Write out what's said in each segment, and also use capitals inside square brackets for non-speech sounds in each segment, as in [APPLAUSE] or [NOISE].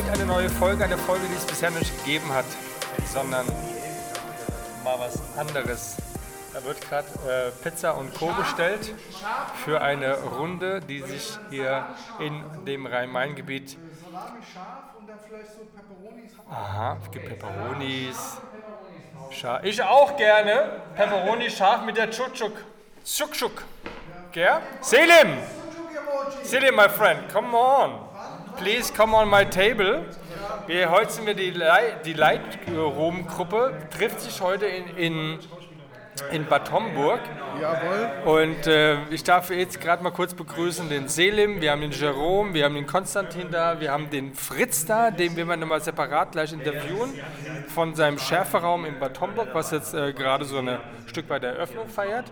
Heute eine neue Folge, eine Folge, die es bisher nicht gegeben hat, sondern mal was anderes. Da wird gerade äh, Pizza und Co. bestellt für eine Runde, die sich hier in dem Rhein-Main-Gebiet. Aha, es gibt Peperonis. Scharf. Ich auch gerne. Pepperoni scharf mit der Tschutschuk. Tschukschuk. Gell? Selim! Selim, my friend, come on. Please come on my table. Wir, heute sind wir die, Lei- die Lightroom-Gruppe, trifft sich heute in, in, in Bad Homburg. Jawohl. Und äh, ich darf jetzt gerade mal kurz begrüßen den Selim, wir haben den Jerome, wir haben den Konstantin da, wir haben den Fritz da, den wir mal nochmal separat gleich interviewen, von seinem Schärferaum in Bad Homburg, was jetzt äh, gerade so ein Stück bei der Eröffnung feiert.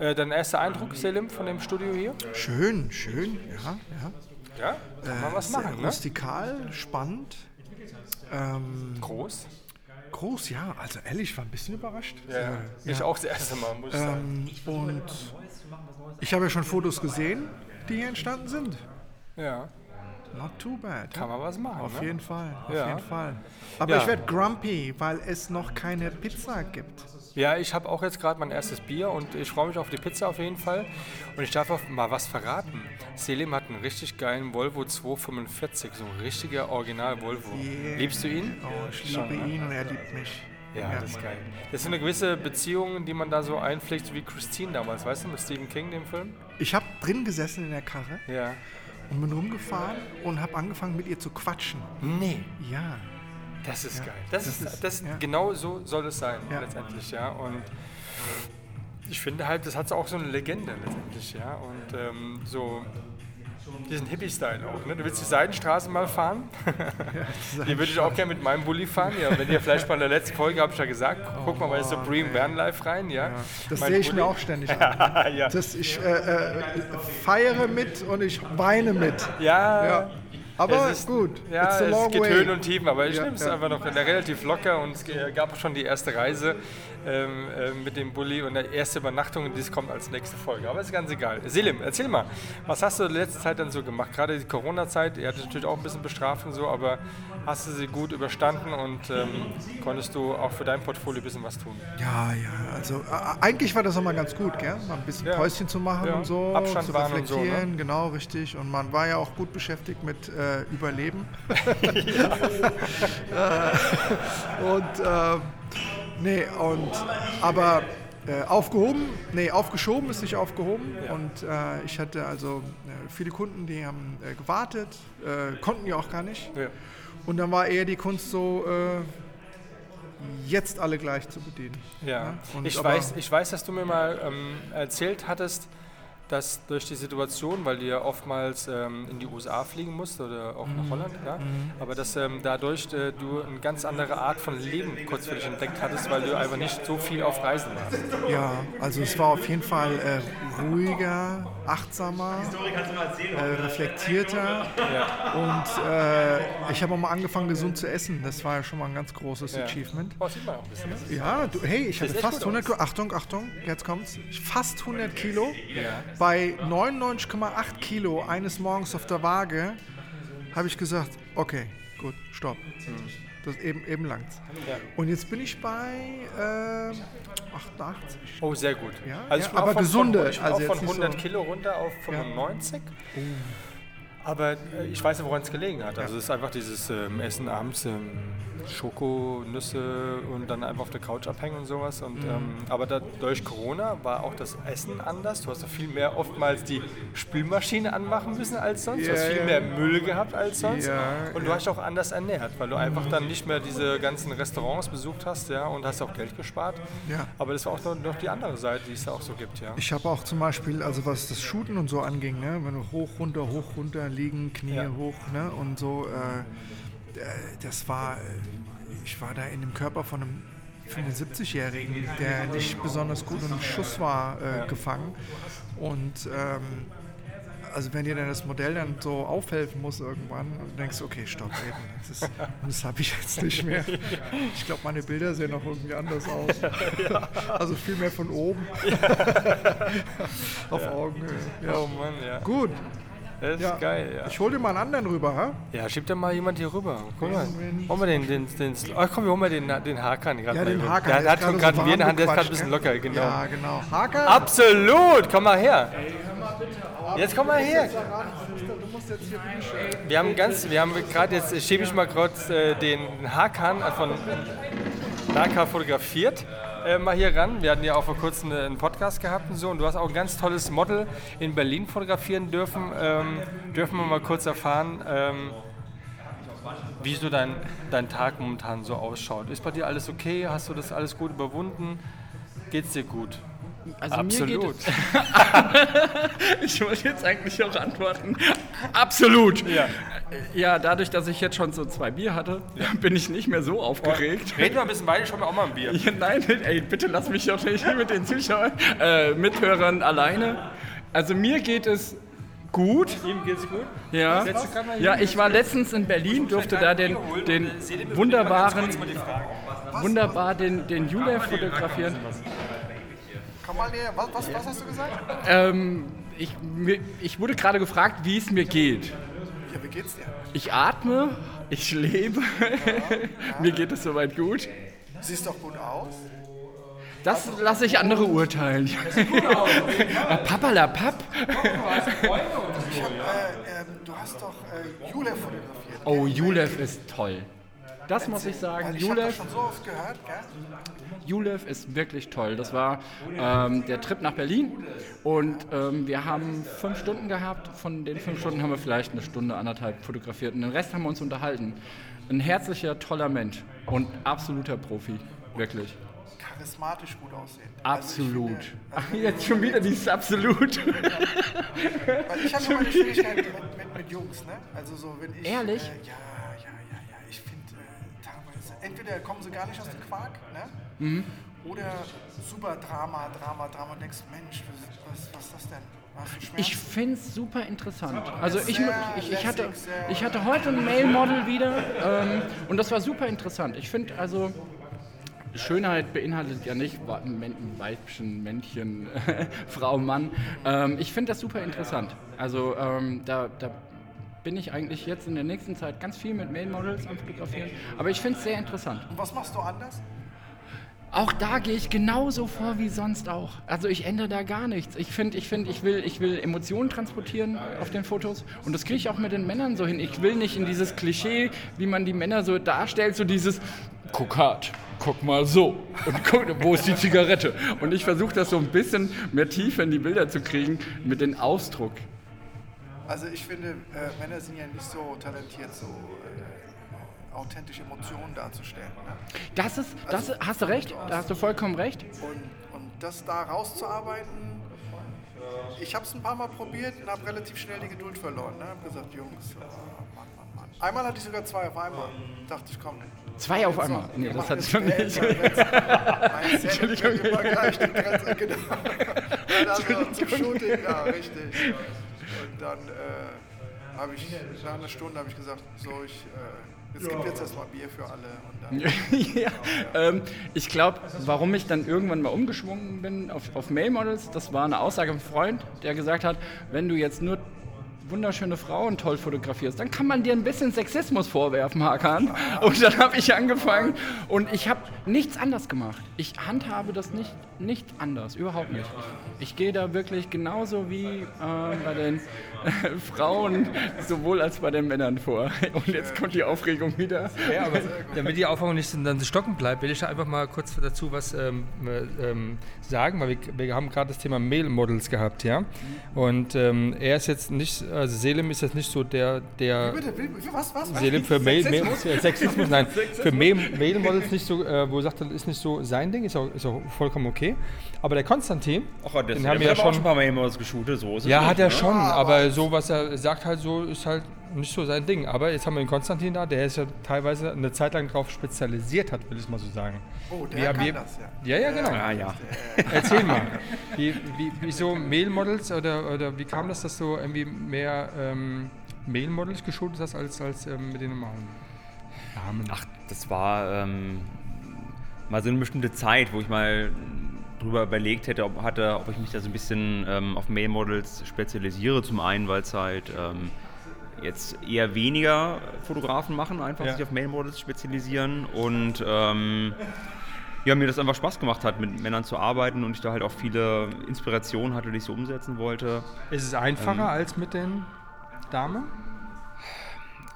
Äh, dein erster Eindruck, Selim, von dem Studio hier? Schön, schön, ja, ja. Ja, kann man was Sehr machen, ne? rustikal, spannend. Ähm, Groß. groß, ja. Also ehrlich, ich war ein bisschen überrascht. Ja, Äh, ich auch das erste Mal, muss ich sagen. Ähm, und ich habe ja schon Fotos gesehen, die hier entstanden sind. Ja, Not too bad. kann man was machen. Auf ne? jeden Fall, auf Ja. jeden Fall. Aber Ja. ich werde grumpy, weil es noch keine Pizza gibt. Ja, ich habe auch jetzt gerade mein erstes Bier und ich freue mich auf die Pizza auf jeden Fall. Und ich darf auch mal was verraten. Selim hat einen richtig geilen Volvo 245, so ein richtiger Original Volvo. Yeah. Liebst du ihn? Oh, ich liebe ne? ihn und er liebt mich. Ja, das ist geil. Das sind eine gewisse Beziehung, die man da so einpflegt, wie Christine damals, weißt du, mit Stephen King, dem Film? Ich habe drin gesessen in der Karre Ja. und bin rumgefahren und habe angefangen mit ihr zu quatschen. Nee, Ja. Das ist geil. Das, das ist, das ja. genau so soll es sein, Ja. letztendlich, ja. Und ich finde halt, das hat auch so eine Legende letztendlich, ja. Und ähm, so diesen Hippie-Style auch. Ne? Du willst die Seidenstraße mal fahren? [LAUGHS] [LAUGHS] die würde ich auch gerne mit meinem Bulli fahren. Ja, wenn ihr vielleicht bei der letzten Folge, habe ich ja gesagt, guck mal bei Supreme Vanlife rein. Ja. Das Mein sehe ich Bulli- mir auch ständig an. [LAUGHS] ja. Das, ich äh, äh, feiere mit und ich weine mit. Ja, Ja. Aber es ist, gut, Ja, it's a es gibt way. Höhen und Tiefen, aber ich Ja, nehme es ja. einfach noch relativ locker und es gab schon die erste Reise ähm, äh, mit dem Bulli und die erste Übernachtung und das kommt als nächste Folge. Aber ist ganz egal. Selim, erzähl mal, was hast du in letzter Zeit dann so gemacht? Gerade die Corona-Zeit, ihr hattet natürlich auch ein bisschen bestraft und so, aber hast du sie gut überstanden und ähm, konntest du auch für dein Portfolio ein bisschen was tun? Ja, ja, also äh, eigentlich war das nochmal ganz gut, gell? Mal ein bisschen. Päuschen zu machen und so, Abstand zu wahren und so, ne? reflektieren, genau, richtig. Und man war ja auch gut beschäftigt mit äh, Überleben. [LAUGHS] Äh, und äh, nee, und aber äh, aufgehoben, nee, aufgeschoben ist nicht aufgehoben. Und äh, ich hatte also äh, viele Kunden, die haben äh, gewartet, äh, konnten ja auch gar nicht. Ja. Und dann war eher die Kunst so, äh, jetzt alle gleich zu bedienen. Ja, und ich, weiß, ich weiß, dass du mir mal ähm, erzählt hattest, dass durch die Situation, weil du ja oftmals ähm, in die USA fliegen musst oder auch Mhm. nach Holland, ja, aber dass ähm, dadurch äh, du eine ganz andere Art von Leben kurz für dich entdeckt hattest, weil du einfach nicht so viel auf Reisen warst. Ja, also es war auf jeden Fall äh, ruhiger, achtsamer, äh, reflektierter und äh, ich habe auch mal angefangen gesund zu essen. Das war ja schon mal ein ganz großes Ja. Achievement. Oh, sieht man auch ein bisschen. ne? Ja, du, hey, ich hatte fast gut 100 Kilo. Achtung, Achtung, jetzt kommt's. Fast 100 Kilo. Ja. Bei 99,8 Kilo eines Morgens auf der Waage habe ich gesagt, okay, gut, stopp. Das eben, eben langt's. Ja. Und jetzt bin ich bei äh, 88. Oh, sehr gut. Ja, also ja, aber von, gesunde, Von, ich bin also auch von nicht 100 so- Kilo runter auf 95. Aber äh, ich weiß ja, woran es gelegen hat. Also es ist einfach dieses ähm, Essen abends, ähm, Schokonüsse und dann einfach auf der Couch abhängen und sowas. Und, Mhm. ähm, aber da, durch Corona war auch das Essen anders. Du hast ja viel mehr oftmals die Spülmaschine anmachen müssen als sonst. du hast viel mehr Müll gehabt als sonst. Ja, und du hast dich auch anders ernährt, weil du einfach dann nicht mehr diese ganzen Restaurants besucht hast ja, und hast auch Geld gespart. Ja. Aber das war auch noch, noch die andere Seite, die es da auch so gibt. Ja. Ich habe auch zum Beispiel, also was das Shooten und so anging, ne, wenn du hoch, runter, hoch, runter, liegen, Knie Ja. hoch, ne? Und so, äh, äh, das war, äh, ich war da in dem Körper von einem 75-Jährigen, der nicht besonders gut im Schuss war, äh, gefangen. Und ähm, also wenn dir dann das Modell dann so aufhelfen muss irgendwann und denkst, okay, stopp, eben, das, ist- das habe ich jetzt nicht mehr. Ich glaube, meine Bilder sehen noch irgendwie anders aus. Also viel mehr von oben. [LAUGHS] Auf Augenhöhe. Ja. Oh Mann, ja. Gut, Das ist ja. geil, ja. ich hole dir mal einen anderen rüber, ha? Ja, schieb doch mal jemand hier rüber. Guck mal. Holen wir den, den, den, oh, komm, wir holen mal den, den Hakan. Ja, den Hakan. Der, der hat schon gerade gerade so in der Hand, der ist gerade ein bisschen locker, genau. Ja, genau. Hakan? Absolut! Komm mal her. Jetzt komm mal her. Wir haben ganz, wir haben gerade jetzt, schiebe ich mal kurz äh, den Hakan von Naka fotografiert. Äh, mal hier ran. Wir hatten ja auch vor kurzem einen Podcast gehabt und so. Und du hast auch ein ganz tolles Model in Berlin fotografieren dürfen. Ähm, dürfen wir mal kurz erfahren, ähm, wie so dein, dein Tag momentan so ausschaut. Ist bei dir alles okay? Hast du das alles gut überwunden? Geht's dir gut? Also mir geht Absolut. es, ich wollte jetzt eigentlich auch antworten. Absolut. Ja. Ja, dadurch, dass ich jetzt schon so zwei Bier hatte, bin ich nicht mehr so aufgeregt. Reden wir ein bisschen weiter, schon mal auch mal ein Bier. Ja, nein, ey, bitte lass mich doch nicht mit den Zuschauern, äh, Mithörern alleine. Also mir geht es gut. Ihm geht's gut? Ja. Ja, ich war letztens in Berlin, durfte da den, den wunderbaren, wunderbar den, den Julia fotografieren. Komm mal näher. Was, was, was hast du gesagt? Ähm, ich, mir, ich wurde gerade gefragt, wie es mir geht. Ja, wie geht's dir? Ich atme, ich lebe, [LAUGHS] mir geht es soweit gut. Siehst doch gut aus. Das lasse ich andere urteilen. Papa la Papp. Du hast doch äh, Jule fotografiert. Oh, Julev ist toll. Das muss ich sagen. Also ich habe das schon so oft gehört, gell? Julev ist wirklich toll. Das war ähm, der Trip nach Berlin und ähm, wir haben fünf Stunden gehabt. Von den fünf Stunden haben wir vielleicht eine Stunde, anderthalb fotografiert und den Rest haben wir uns unterhalten. Ein herzlicher, toller Mensch und absoluter Profi. Wirklich. Charismatisch gut aussehen. Absolut. Also finde, Ach, jetzt schon wieder dieses Absolut. Weil ich habe immer eine Schwierigkeit mit, mit, mit Jungs, ne? Also so, wenn ich... Ehrlich? Äh, ja, Entweder kommen sie gar nicht aus dem Quark, ne? Mhm. Oder super Drama, Drama, Drama. Und denkst, Mensch, was, was, was ist das denn? Ich finde es super interessant. Also ich, ich, ich, hatte, ich hatte heute ein Mail-Model wieder ähm, und das war super interessant. Ich finde also, Schönheit beinhaltet ja nicht Weibchen, Männchen, [LAUGHS] Frau, Mann. Ähm, ich finde das super interessant. Also ähm, da, da bin ich eigentlich jetzt in der nächsten Zeit ganz viel mit Mail-Models am Fotografieren. Aber ich finde es sehr interessant. Und was machst du anders? Auch da gehe ich genauso vor wie sonst auch. Also ich ändere da gar nichts. Ich finde, ich, find, ich, will, ich will Emotionen transportieren auf den Fotos und das kriege ich auch mit den Männern so hin. Ich will nicht in dieses Klischee, wie man die Männer so darstellt, so dieses guck hart, guck mal so und guck, wo ist die Zigarette? Und ich versuche das so ein bisschen mehr Tiefe in die Bilder zu kriegen mit dem Ausdruck. Also ich finde, äh, Männer sind ja nicht so talentiert, so äh, authentische Emotionen darzustellen. Ne? Das ist, das ist, hast du recht, da hast du vollkommen recht. Und, und das da rauszuarbeiten, ich habe es ein paar Mal probiert und habe relativ schnell die Geduld verloren. Ne? Habe gesagt, Jungs, oh, Mann, Mann, Mann. Einmal hatte ich sogar zwei auf einmal. Dachte ich, komm. Zwei auf einmal. Nee, das hatte ich schon nicht. Weltmeister. Ein Set wird immer gleich die Grenze, genau. [LAUGHS] Und also dann äh, habe ich, nach einer Stunde habe ich gesagt, so, ich, äh, es gibt jetzt erstmal Bier für alle. Dann, [LAUGHS] ja, ähm, ich glaube, warum ich dann irgendwann mal umgeschwungen bin auf, auf Male Models, das war eine Aussage von Freund, der gesagt hat, wenn du jetzt nur wunderschöne Frauen toll fotografierst, dann kann man dir ein bisschen Sexismus vorwerfen, Hakan. Und dann habe ich angefangen und ich habe nichts anders gemacht. Ich handhabe das nicht, nicht anders, überhaupt nicht. Ich, gehe da wirklich genauso wie äh, bei den [LAUGHS] Frauen, sowohl als bei den Männern vor. Und jetzt kommt die Aufregung wieder. Ja, aber damit die Aufregung nicht dann stocken bleibt, will ich da einfach mal kurz dazu was ähm, ähm, sagen, weil wir, wir haben gerade das Thema Mail-Models gehabt, ja. Und ähm, er ist jetzt nicht also Selim ist jetzt nicht so der, der Bitte, will- was, was? was? Selim für Mail Sexismus? Sexismus, nein, für Mail Models nicht so, äh, wo er sagt, das ist nicht so sein Ding, ist auch, ist auch vollkommen okay. Aber der Konstantin, Ach, das den haben wir ja schon, schon ein paar Mal Emos geshootet, so ist es ja, nicht, hat er ne? schon, aber so was er sagt halt so, ist halt nicht so sein Ding. Aber jetzt haben wir den Konstantin da, der ist ja teilweise eine Zeit lang drauf spezialisiert hat, will ich mal so sagen. Oh, der Wir- kann das, ja. Ja, ja, genau. Ah, ja. Erzähl mal. [LAUGHS] Wie, wie, wieso Mail-Models oder, oder wie kam das, dass du irgendwie mehr ähm, Mail-Models geshootet hast als, als ähm, mit den normalen Damen? Ach, das war ähm, mal so eine bestimmte Zeit, wo ich mal drüber überlegt hätte, ob, hatte, ob ich mich da so ein bisschen ähm, auf Mail-Models spezialisiere. Zum einen, weil es halt ähm, jetzt eher weniger Fotografen machen, einfach Ja. sich auf Mail-Models spezialisieren und ähm, ja, mir das einfach Spaß gemacht hat, mit Männern zu arbeiten und ich da halt auch viele Inspirationen hatte, die ich so umsetzen wollte. Ist es einfacher als mit den Damen?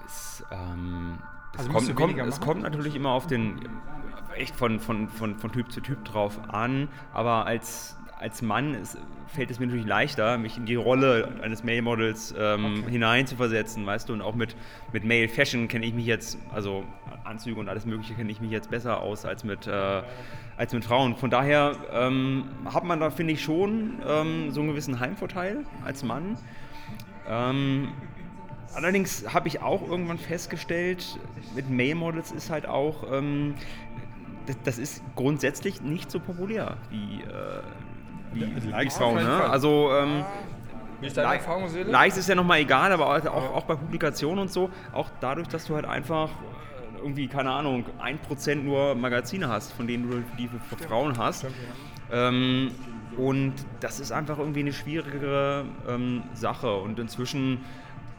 Es, ähm, Also kommt, kommt, es kommt natürlich immer auf den, echt von, von, von, von Typ zu Typ drauf an, aber als, als Mann ist, fällt es mir natürlich leichter, mich in die Rolle eines Male-Models ähm, hinein zu versetzen, weißt du, und auch mit, mit Male-Fashion kenne ich mich jetzt, also Anzüge und alles mögliche kenne ich mich jetzt besser aus als mit, äh, als mit Frauen. Von daher ähm, hat man da, finde ich, schon ähm, so einen gewissen Heimvorteil als Mann. Ähm, Allerdings habe ich auch irgendwann festgestellt, mit Male-Models ist halt auch, ähm, das, das ist grundsätzlich nicht so populär wie, äh, wie, wie Likes Frauen. Ne? Also ähm, Wie? Likes ist ja nochmal egal, aber auch, auch, auch bei Publikationen und so, auch dadurch, dass du halt einfach äh, irgendwie, keine Ahnung, 1% nur Magazine hast, von denen du die für, für Frauen hast. Ähm, und das ist einfach irgendwie eine schwierigere ähm, Sache. Und inzwischen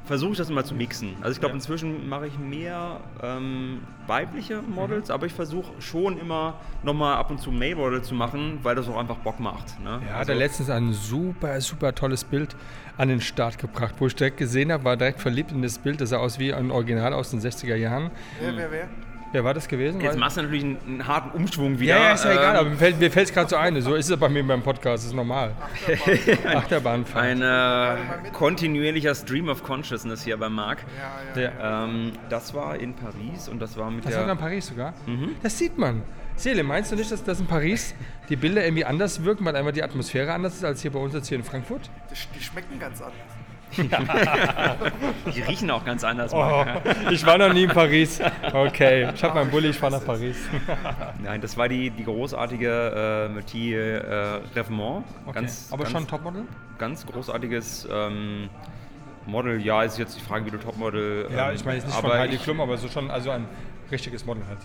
versuche ich das immer zu mixen. Also ich glaube, inzwischen mache ich mehr ähm, weibliche Models, aber ich versuche schon immer nochmal ab und zu Male-Model zu machen, weil das auch einfach Bock macht. Ne? Ja, hat Also- er letztens ein super, super tolles Bild an den Start gebracht, wo ich direkt gesehen habe, war direkt verliebt in das Bild. Das sah aus wie ein Original aus den 60er Jahren. Wer, wer, wer? Wer war das gewesen? Jetzt machst du natürlich einen, einen harten Umschwung wieder. ja, ja, ist ja egal, Ähm, aber mir fällt mir es gerade so ein. So ist es bei mir beim Podcast, ist normal. [LAUGHS] Achterbahnfahrt. Ein äh, kontinuierlicher Stream of Consciousness hier bei Marc. Ja, ja. Ja. Ähm, das war in Paris und das war mit Das war der... in Paris sogar? Das sieht man. Seele, meinst du nicht, dass das in Paris die Bilder irgendwie anders wirken, weil einfach die Atmosphäre anders ist als hier bei uns jetzt hier in Frankfurt? Die, die schmecken ganz anders. [LAUGHS] Die riechen auch ganz anders. Oh, ich war noch nie in Paris. Okay, ich habe meinen Bulli, ich fahre nach Paris. Nein, das war die, die großartige äh, Metier äh, Revemont. Okay. Ganz, Aber ganz, schon Topmodel? ganz großartiges ähm, Model. Ja, ist jetzt die Frage, wie du Topmodel. Ja, ähm, ich meine jetzt nicht aber von Heidi ich- Klum, aber so schon also ein richtiges Model halt.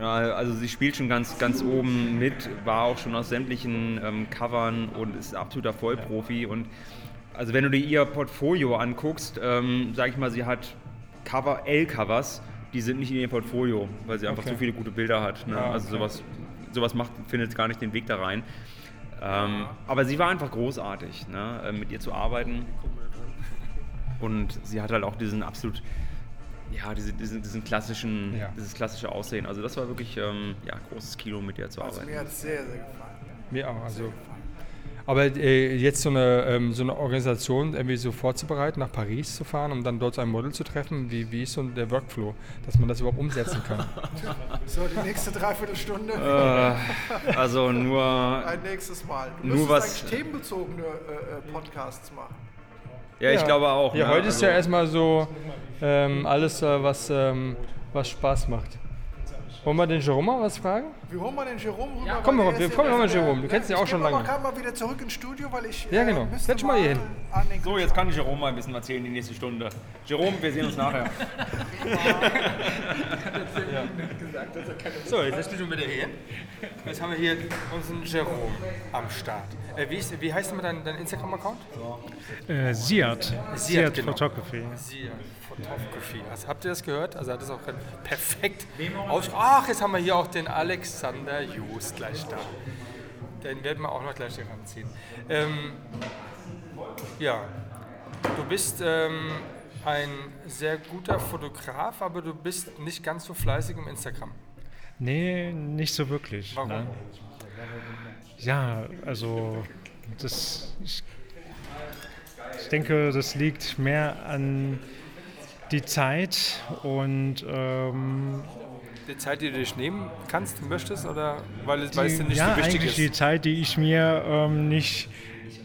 Ja, also sie spielt schon ganz, ganz oben mit, war auch schon aus sämtlichen ähm, Covern und ist absoluter Vollprofi. Und also wenn du dir ihr Portfolio anguckst, ähm, sag ich mal, sie hat Cover, L-Covers, die sind nicht in ihr Portfolio, weil sie einfach Okay. so viele gute Bilder hat. Ne? Ah, Also okay. sowas, sowas macht, findet gar nicht den Weg da rein. Ähm, aber sie war einfach großartig, ne? äh, mit ihr zu arbeiten. Und sie hat halt auch diesen absolut, ja, diese, diesen, diesen klassischen, Ja. dieses klassische Aussehen. Also das war wirklich ähm, ja, großes Kino, mit ihr zu Also arbeiten. mir hat es sehr, sehr gefallen. Mir auch. Also. Aber äh, jetzt so eine, ähm, so eine Organisation irgendwie so vorzubereiten, nach Paris zu fahren, um dann dort so ein Model zu treffen, wie, wie ist so der Workflow, dass man das überhaupt umsetzen kann? [LAUGHS] So, die nächste Dreiviertelstunde. Äh, also nur, [LAUGHS] Ein nächstes Mal. Du Nur müsstest was- eigentlich themenbezogene äh, äh, Podcasts machen. ja, ich glaube auch. Ja, ne? heute ist also, ja erstmal so ähm, alles, äh, was, ähm, was Spaß macht. Wollen wir den Jerome mal was fragen? Wir holen mal den Jerome rüber. komm mal, der wir ist kommen ja- mal, Jerome. Du kennst ihn ich auch schon lange. gerade mal wieder zurück ins Studio, weil ich. Ja, genau. müsste Setz mal hier hin. So, jetzt kann ich Jerome mal ein bisschen erzählen, die nächste Stunde. Jerome, wir sehen uns nachher. So, jetzt bist du wieder hier. Jetzt haben wir hier unseren Jerome am Start. Äh, wie, ist, wie heißt denn dein, dein Instagram-Account? Äh, Siad. Siad genau. Photography. Sie, Photography. Also, habt ihr das gehört? Also hat das auch perfekt aus. Ach, jetzt haben wir hier auch den Alexander Just gleich da. Den werden wir auch noch gleich hier ranziehen. Ähm, ja, du bist ähm, ein sehr guter Fotograf, aber du bist nicht ganz so fleißig im Instagram. Nee, nicht so wirklich. Warum? Ne? Ja, also das. Ich, ich denke, das liegt mehr an die Zeit und ähm, Die Zeit, die du dich nehmen kannst, möchtest, oder weil, es- es dir nicht ja, so wichtig eigentlich ist? die Zeit, die ich mir ähm, nicht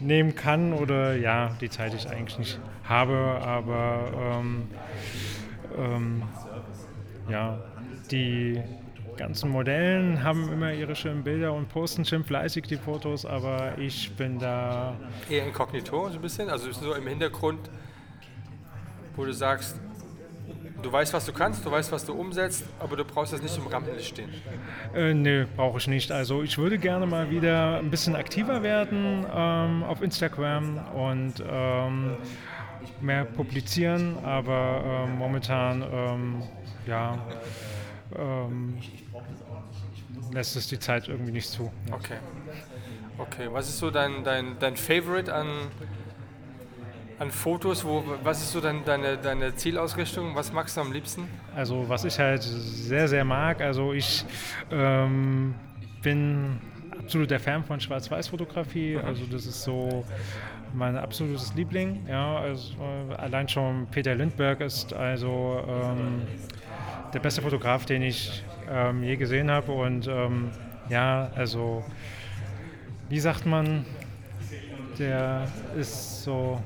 nehmen kann oder ja, die Zeit, die ich eigentlich nicht habe, aber ähm, ähm, ja, die ganzen Modellen haben immer ihre schönen Bilder und posten schön fleißig die Fotos, aber ich bin da Eher inkognito, so ein bisschen, also so im Hintergrund, wo du sagst, du weißt, was du kannst, du weißt, was du umsetzt, aber du brauchst das nicht im Rampenlicht stehen. Äh, nee, brauche ich nicht. Also ich würde gerne mal wieder ein bisschen aktiver werden ähm, auf Instagram und ähm, mehr publizieren, aber ähm, momentan ähm, ja, ähm, lässt es die Zeit irgendwie nicht zu. Okay. Okay, was ist so dein, dein, dein Favorite an, an Fotos? Wo, was ist so dein, deine, deine Zielausrichtung? Was magst du am liebsten? Also was ich halt sehr, sehr mag, also ich ähm, bin absoluter Fan von Schwarz-Weiß-Fotografie, also das ist so mein absolutes Liebling. Ja, also, allein schon Peter Lindbergh ist also ähm, der beste Fotograf, den ich ähm, je gesehen habe und ähm, ja, also wie sagt man, der ist so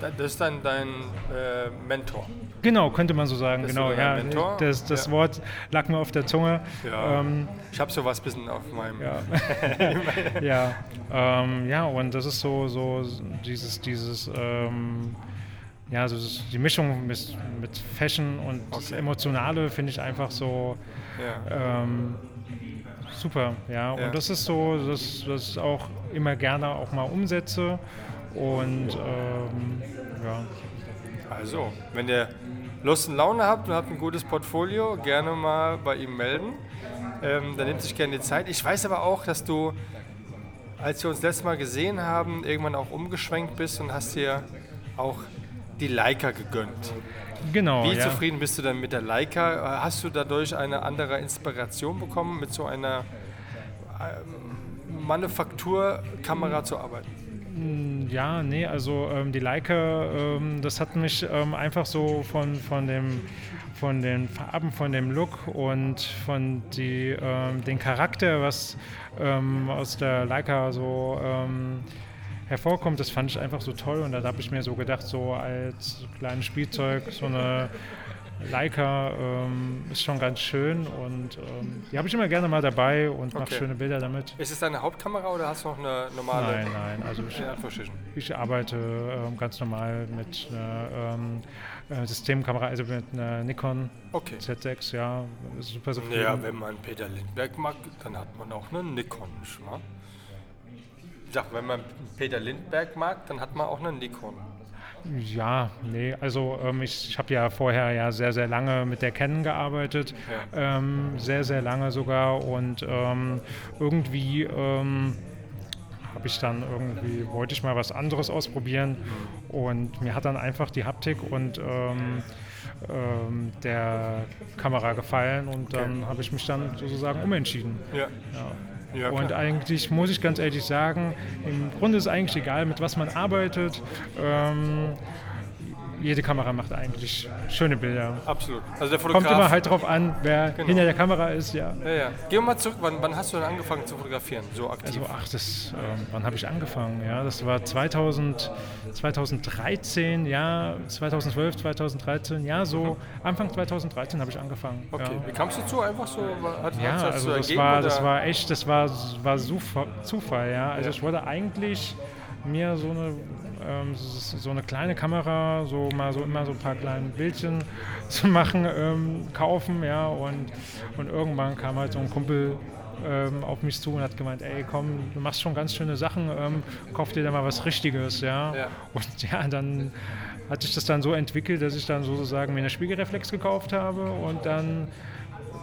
Das ist dann dein äh, Mentor. Genau, könnte man so sagen. Das genau, ja. Mentor? Das, das Ja. Wort lag mir auf der Zunge. Ja. Ähm, Ich habe sowas ein bisschen auf meinem. ja. [LAUGHS] ja. Ähm, ja, und das ist so, so dieses, dieses, ähm, ja, so das, die Mischung mit, mit Fashion und das Okay. Emotionale finde ich einfach so Ja. ähm, super. Ja, und das ist so, das, das ich auch immer gerne auch mal umsetze. Und ähm, ja. Also, wenn ihr Lust und Laune habt und habt ein gutes Portfolio, gerne mal bei ihm melden. Ähm, da nimmt sich gerne die Zeit. Ich weiß aber auch, dass du, als wir uns letztes Mal gesehen haben, irgendwann auch umgeschwenkt bist und hast dir auch die Leica gegönnt. Genau. Wie ja. zufrieden bist du dann mit der Leica? Hast du dadurch eine andere Inspiration bekommen, mit so einer ähm, Manufakturkamera zu arbeiten? Ja, nee, also ähm, die Leica, ähm, das hat mich ähm, einfach so von, von, dem, von den Farben, von dem Look und von die, ähm, den Charakter, was ähm, aus der Leica so ähm, hervorkommt, das fand ich einfach so toll und da habe ich mir so gedacht, so als kleines Spielzeug, so eine Leica ähm, ist schon ganz schön und ähm, die habe ich immer gerne mal dabei und mache Okay. schöne Bilder damit. Ist es deine Hauptkamera oder hast du noch eine normale? Nein, nein, also ich, ich arbeite ähm, ganz normal mit einer ähm, äh, Systemkamera, also mit einer Nikon Okay. Z6, ja, super zufrieden. Ja, wenn man Peter Lindbergh mag, dann hat man auch eine Nikon, nicht wahr? Ich sag, wenn man Peter Lindbergh mag, dann hat man auch eine Nikon. Ja, nee, also ähm, ich, ich habe ja vorher ja sehr, sehr lange mit der Canon gearbeitet, ähm, sehr, sehr lange sogar und ähm, irgendwie ähm, habe ich dann irgendwie, wollte ich mal was anderes ausprobieren und mir hat dann einfach die Haptik und ähm, ähm, der Kamera gefallen und dann habe ich mich dann sozusagen umentschieden. Ja. Ja, Und klar. eigentlich muss ich ganz ehrlich sagen, im Grunde ist eigentlich egal, mit was man arbeitet. Ähm, jede Kamera macht eigentlich schöne Bilder. Absolut. Also der Fotograf. Kommt immer halt drauf an, wer Genau. hinter der Kamera ist, ja. Ja, ja. Gehen wir mal zurück. Wann, wann hast du denn angefangen zu fotografieren? So aktiv? Also, ach, das, ähm, wann habe ich angefangen? Ja, das war 2000, 2013, ja, 2012, 2013, ja, so Anfang 2013 habe ich angefangen. okay. Ja. Wie kamst du zu? Einfach so? Hat, Ja, also so das ergeben, war, das war echt, das war, war Zufall, Zufall ja. Also Ja. ich wollte eigentlich mir so eine, ähm, so eine kleine Kamera, so mal so immer so ein paar kleine Bildchen [LAUGHS] zu machen, ähm, kaufen, ja. Und, und irgendwann kam halt so ein Kumpel ähm, auf mich zu und hat gemeint, ey komm, du machst schon ganz schöne Sachen, ähm, kauf dir da mal was Richtiges, ja. Ja. Und [LAUGHS] ja, dann hat sich das dann so entwickelt, dass ich dann sozusagen mir eine Spiegelreflex gekauft habe und dann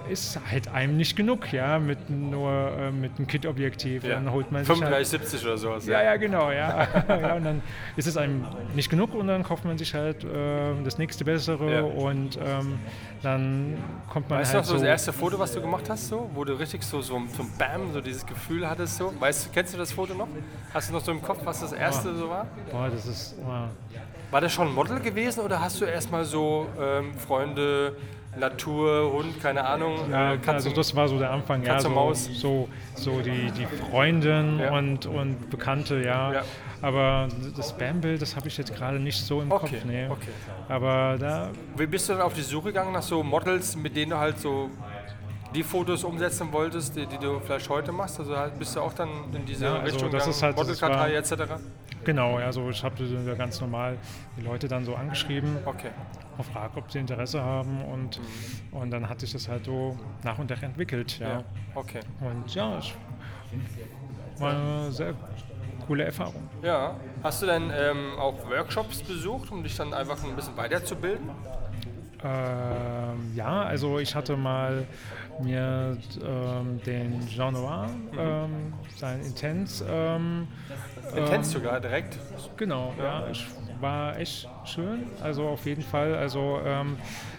ist halt einem nicht genug, ja, mit nur äh, mit einem Kit-Objektiv. Ja. Dann holt man sich halt, 35, 70 oder sowas. ja, ja, genau, ja. [LAUGHS] ja. Und dann ist es einem nicht genug und dann kauft man sich halt äh, das nächste bessere Ja. und ähm, dann kommt man Weißt du halt noch so so. das erste Foto, was du gemacht hast, so, wo du richtig so, so, ein Bam, so dieses Gefühl hattest, so? Weißt du, kennst du das Foto noch? Hast du noch so im Kopf, was das erste so war? Boah, das ist. Oh, War das schon ein Model gewesen oder hast du erstmal so ähm, Freunde, Natur, Hund, keine Ahnung, Ja, äh, Katze, also das war so der Anfang, ja, Katze, so, Maus. so, so die, die Freundin Ja. und, und Bekannte, ja. Ja. Aber das Spam-Bild, das habe ich jetzt gerade nicht so im Okay, Kopf, nee. okay. Aber da, Wie bist du dann auf die Suche gegangen nach so Models, mit denen du halt so die Fotos umsetzen wolltest, die, die du vielleicht heute machst? Also halt bist du auch dann in diese Ja, also Richtung das gegangen, ist halt- Modelkartei etc.? Genau, also ich habe ganz normal die Leute dann so angeschrieben, Okay. gefragt, ob sie Interesse haben und, und dann hat sich das halt so nach und nach entwickelt, ja. Ja. Okay. Und ja, es war eine sehr coole Erfahrung. Ja. Hast du denn ähm, auch Workshops besucht, um dich dann einfach ein bisschen weiterzubilden? Ähm, ja, also ich hatte mal mir ähm, den Jean Noir, ähm, sein Intense, ähm, kennst du gerade direkt. genau, ja, ich war echt schön, also auf jeden Fall, also ähm,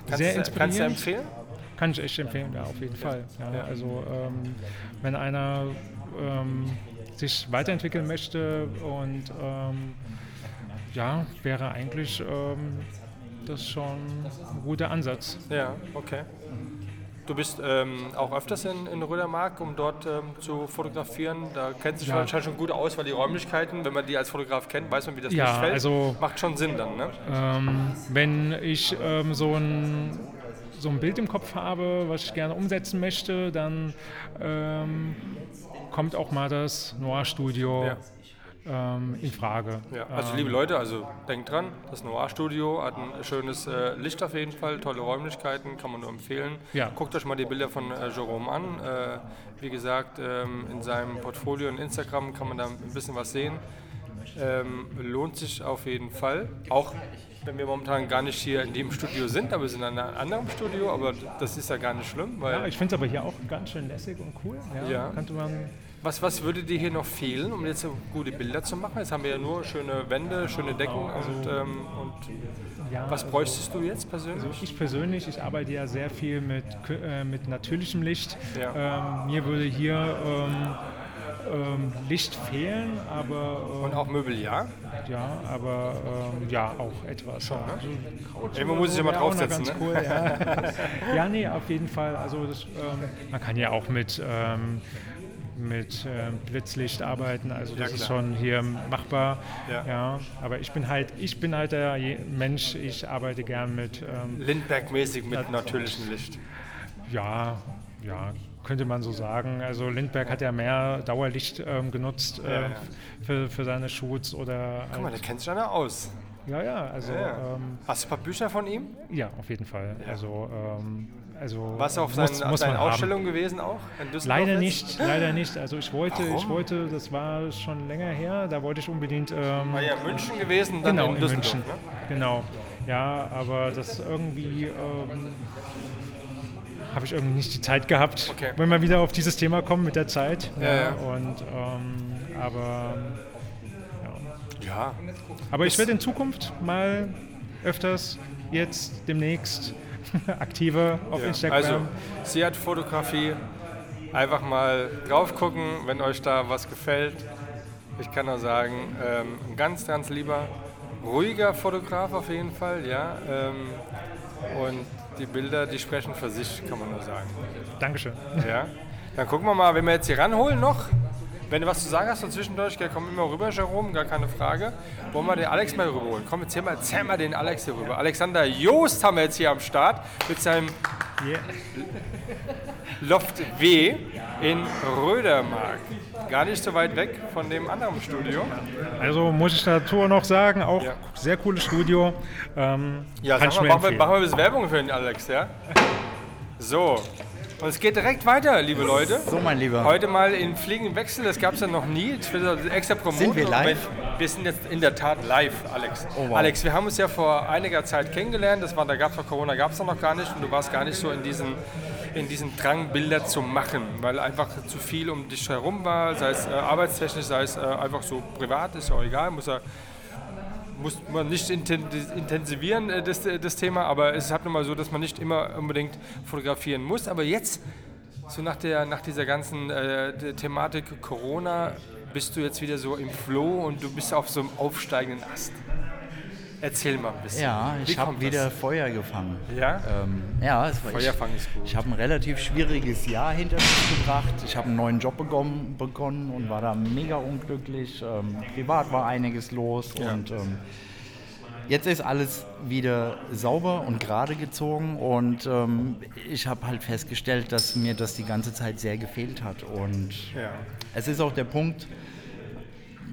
sehr du- kannst du inspirierend. empfehlen? Kann ich echt empfehlen, ja, auf jeden Fall. Ja, Ja. Also ähm, wenn einer ähm, sich weiterentwickeln möchte und ähm, ja, wäre eigentlich ähm, das schon ein guter Ansatz. Ja, okay. Du bist ähm, auch öfters in, in Rödermark, um dort ähm, zu fotografieren. Da kennt sich Ja. wahrscheinlich schon gut aus, weil die Räumlichkeiten, wenn man die als Fotograf kennt, weiß man, wie das Ja, Licht fällt. also- Macht schon Sinn dann, ne? Ähm, wenn ich ähm, so, ein, so ein Bild im Kopf habe, was ich gerne umsetzen möchte, dann ähm, kommt auch mal das Noir-Studio Ja. Ähm, in Frage. Ja, also Ähm, liebe Leute, also denkt dran, das Noir-Studio hat ein schönes äh, Licht auf jeden Fall, tolle Räumlichkeiten, kann man nur empfehlen. Ja. Guckt euch mal die Bilder von äh, Jerome an. Äh, wie gesagt, ähm, in seinem Portfolio und Instagram kann man da ein bisschen was sehen. Ähm, lohnt sich auf jeden Fall. Auch wenn wir momentan gar nicht hier in dem Studio sind, aber wir sind in einem anderen Studio, aber das ist ja gar nicht schlimm, weil Ja, ich finde es aber hier auch ganz schön lässig und cool. Ja, Ja. Könnte man, Was, was würde dir hier noch fehlen, um jetzt gute Bilder zu machen? Jetzt haben wir ja nur schöne Wände, schöne Decken und, ähm, und ja, was bräuchtest du jetzt persönlich? Also ich persönlich, ich arbeite ja sehr viel mit, äh, mit natürlichem Licht. Ja. Ähm, mir würde hier ähm, ähm, Licht fehlen, aber ähm, und auch Mobiliar? ja, aber ähm, ja auch etwas. Schon, ja. ne? Also Irgendwo muss ich ja mal draufsetzen, Ganz ne? cool, ja. [LAUGHS] ja, nee, auf jeden Fall. Also das, man kann ja auch mit mit ähm, Blitzlicht arbeiten, also das Ja, ist schon hier machbar. Ja. Ja. aber ich bin halt, ich bin halt der Mensch, ich arbeite gern mit ähm, Lindbergh-mäßig mit natürlichem Licht. Ja, ja, könnte man so sagen. Also Lindbergh hat ja mehr Dauerlicht ähm, genutzt äh, Ja, ja. Für, für seine Shoots oder. Guck mal, der kennt sich einer aus. ja, ja, also Ja, ja. Ähm, Hast du ein paar Bücher von ihm? ja, auf jeden Fall. Also, ähm, also Warst du auf muss, seinen, muss seinen man haben. Gewesen auch? In Düsseldorf Leider nicht, leider nicht. Also ich wollte, ich Warum? wollte, das war schon länger her, da wollte ich unbedingt. Ähm, War ja in München gewesen, dann genau, in in. München. Ne? Genau. Ja, aber das irgendwie ähm, habe ich irgendwie nicht die Zeit gehabt, Okay. wenn wir wieder auf dieses Thema kommen mit der Zeit. Ja, ja. Und ähm, aber ja. Ja. aber ich werde in Zukunft mal öfters jetzt demnächst [LAUGHS] aktiver auf ja. Instagram. Also, sie hat Fotografie. Einfach mal drauf gucken, wenn euch da was gefällt. Ich kann nur sagen, ähm, ein ganz, ganz lieber, ruhiger Fotograf auf jeden Fall, ja. Ähm, und die Bilder, die sprechen für sich, kann man nur sagen. Dankeschön. Ja. Dann gucken wir mal, wenn wir jetzt hier ranholen noch. Wenn du was zu sagen hast so zwischendurch, gell, komm immer rüber, Jerome, gar keine Frage. Wollen wir den Alex mal rüberholen? Komm, jetzt mal, erzähl mal den Alex hier rüber. Alexander Joost haben wir jetzt hier am Start mit seinem Yeah. Loft W in Rödermark. Gar nicht so weit weg von dem anderen Studio. Also muss ich dazu noch sagen, auch Ja. sehr cooles Studio. Ähm, Ja, kann mal, machen wir, machen wir ein bisschen Werbung für den Alex, ja? So, und es geht direkt weiter, liebe Leute. So, mein Lieber. Heute mal in fliegenden Wechsel, das gab es ja noch nie. Ich will das extra promoten. Sind wir live? Wir sind jetzt in der Tat live, Alex. Oh, wow. Alex, wir haben uns ja vor einiger Zeit kennengelernt. Das war, da gab es vor Corona, gab es noch gar nicht. Und du warst gar nicht so in diesen in diesen Drang, Bilder zu machen, weil einfach zu viel um dich herum war, sei es äh, arbeitstechnisch, sei es äh, einfach so privat, ist ja auch egal, muss er muss man nicht intensivieren, äh, das, äh, das Thema, aber es ist halt nun mal so, dass man nicht immer unbedingt fotografieren muss. Aber jetzt, so nach, der, nach dieser ganzen äh, Thematik Corona, bist du jetzt wieder so im Flow und du bist auf so einem aufsteigenden Ast. Erzähl mal ein bisschen. Ja, ich habe wieder Feuer gefangen. Ja? Ähm, ja, es war, Feuerfangen ist gut. Ich habe ein relativ schwieriges Jahr hinter mich gebracht. Ich habe einen neuen Job begonnen, begonnen und war da mega unglücklich. Ähm, privat war einiges los Ja. und ähm, jetzt ist alles wieder sauber und gerade gezogen und ähm, ich habe halt festgestellt, dass mir das die ganze Zeit sehr gefehlt hat und Ja. es ist auch der Punkt,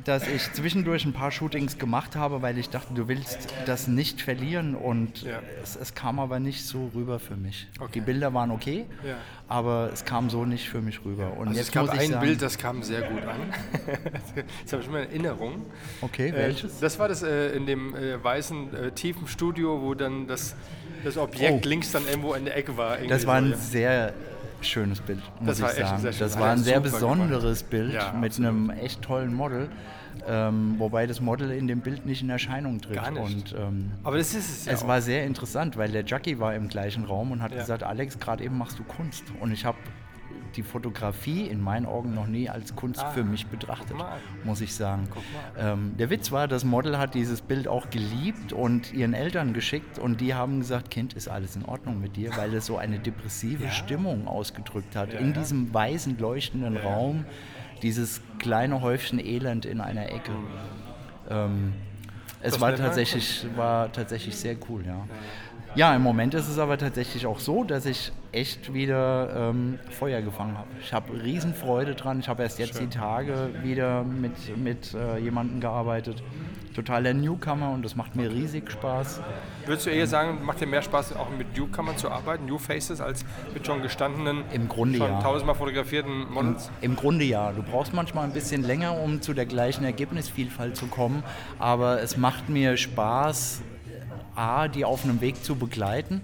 dass ich zwischendurch ein paar Shootings gemacht habe, weil ich dachte, du willst das nicht verlieren und Ja. es, es kam aber nicht so rüber für mich. Okay. Die Bilder waren okay, Ja. aber es kam so nicht für mich rüber. Und Also jetzt es gab ein sagen, Bild, das kam sehr gut an. [LAUGHS] das habe ich immer in Erinnerung. Okay, Äh, welches? Das war das äh, in dem äh, weißen, äh, tiefen Studio, wo dann das, das Objekt Oh. links dann irgendwo in der Ecke war. das war ein sehr schönes Bild, muss Das war ich sagen. das Hat war ein sehr besonderes gemacht. Bild Ja, mit einem echt tollen Model. Ähm, wobei das Model in dem Bild nicht in Erscheinung tritt. Gar nicht. Und, ähm, Aber das ist es ja Es auch. war sehr interessant, weil der Jackie war im gleichen Raum und hat Ja. gesagt, Alex, gerade eben machst du Kunst. Und ich habe die Fotografie in meinen Augen noch nie als Kunst Ah, für mich betrachtet, muss ich sagen. Ähm, der Witz war, das Model hat dieses Bild auch geliebt und ihren Eltern geschickt und die haben gesagt, Kind, ist alles in Ordnung mit dir, weil es so eine [LAUGHS] depressive Stimmung ausgedrückt hat. Ja, in ja. diesem weißen, leuchtenden Raum, dieses kleine Häufchen Elend in einer Ecke. Ähm, es war tatsächlich, war tatsächlich sehr cool, ja. Ja, im Moment ist es aber tatsächlich auch so, dass ich echt wieder ähm, Feuer gefangen habe. Ich habe Riesenfreude dran. Ich habe erst jetzt die Tage wieder mit, mit äh, jemandem gearbeitet. Totaler Newcomer und das macht mir riesig Spaß. Würdest du eher sagen, macht dir mehr Spaß, auch mit Newcomern zu arbeiten, New Faces, als mit schon gestandenen, Im Grunde schon ja. tausendmal fotografierten Models? Im Grunde ja. Du brauchst manchmal ein bisschen länger, um zu der gleichen Ergebnisvielfalt zu kommen. Aber es macht mir Spaß, A, die auf einem Weg zu begleiten.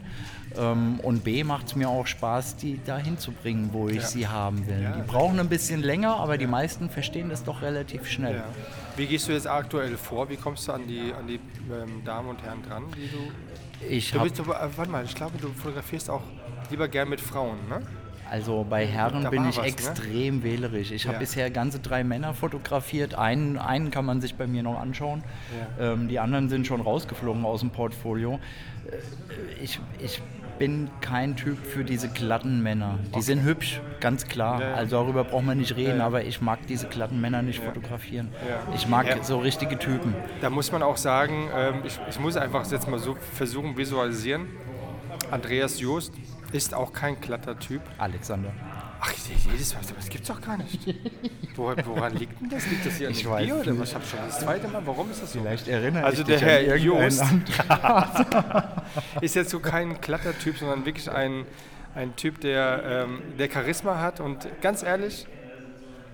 ähm, Und B macht es mir auch Spaß, die dahin zu bringen, wo ich sie haben will. Die brauchen ein bisschen länger, aber die meisten verstehen das doch relativ schnell. Ja. Wie gehst du jetzt aktuell vor? Wie kommst du an die, an die ähm, Damen und Herren dran, die du. Ich Du habe bist, aber, äh, warte mal, ich glaube, du fotografierst auch lieber gern mit Frauen, ne? Also bei Herren Da bin ich was, ne? extrem wählerisch. Ich habe Ja. bisher ganze drei Männer fotografiert. Einen, einen kann man sich bei mir noch anschauen. Ähm, die anderen sind schon rausgeflogen aus dem Portfolio. Äh, Ich, ich bin kein Typ für diese glatten Männer. Die sind hübsch, ganz klar. Ja, ja. Also darüber braucht man nicht reden, Ja, ja. aber ich mag diese glatten Männer nicht fotografieren. Ja. Ich mag Ja. so richtige Typen. Da muss man auch sagen, ähm, ich, ich muss einfach jetzt mal so versuchen, visualisieren. Andreas Joost ist auch kein glatter Typ. Alexander. Ach, ich sehe jedes Mal, das gibt's doch gar nicht. Woran, woran liegt denn das? Liegt das hier an Ich dem weiß Bier oder was? Ich habe schon das zweite Mal. Warum ist das so? Vielleicht erinnere Also ich der dich Herr an irgendeinen Joost [LAUGHS] ist jetzt so kein glatter Typ, sondern wirklich ein, ein Typ, der, ähm, der Charisma hat. Und ganz ehrlich,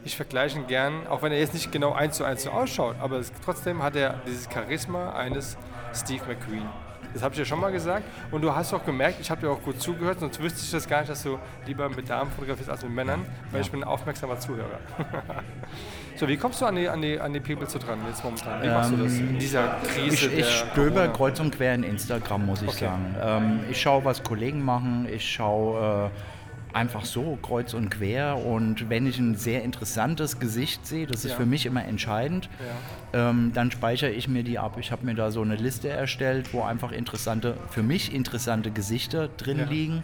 ich vergleiche ihn gern, auch wenn er jetzt nicht genau eins zu eins so ausschaut, aber es, trotzdem hat er dieses Charisma eines Steve McQueen. Das habe ich ja schon mal gesagt. Und du hast auch gemerkt, ich habe dir auch gut zugehört, sonst wüsste ich das gar nicht, dass du lieber mit Damen fotografierst als mit Männern, weil ich bin ein aufmerksamer Zuhörer. [LAUGHS] so, wie kommst du an die, an die, an die People zu dran jetzt momentan? Wie machst du das in dieser Krise? Ähm, Ich, ich stöber kreuz und quer in Instagram, muss ich Okay. sagen. Ähm, ich schaue, was Kollegen machen. Ich schaue äh, einfach so kreuz und quer. Und wenn ich ein sehr interessantes Gesicht sehe, das ist Ja. für mich immer entscheidend, ähm, dann speichere ich mir die ab. Ich habe mir da so eine Liste erstellt, wo einfach interessante, für mich interessante Gesichter drin Ja. liegen.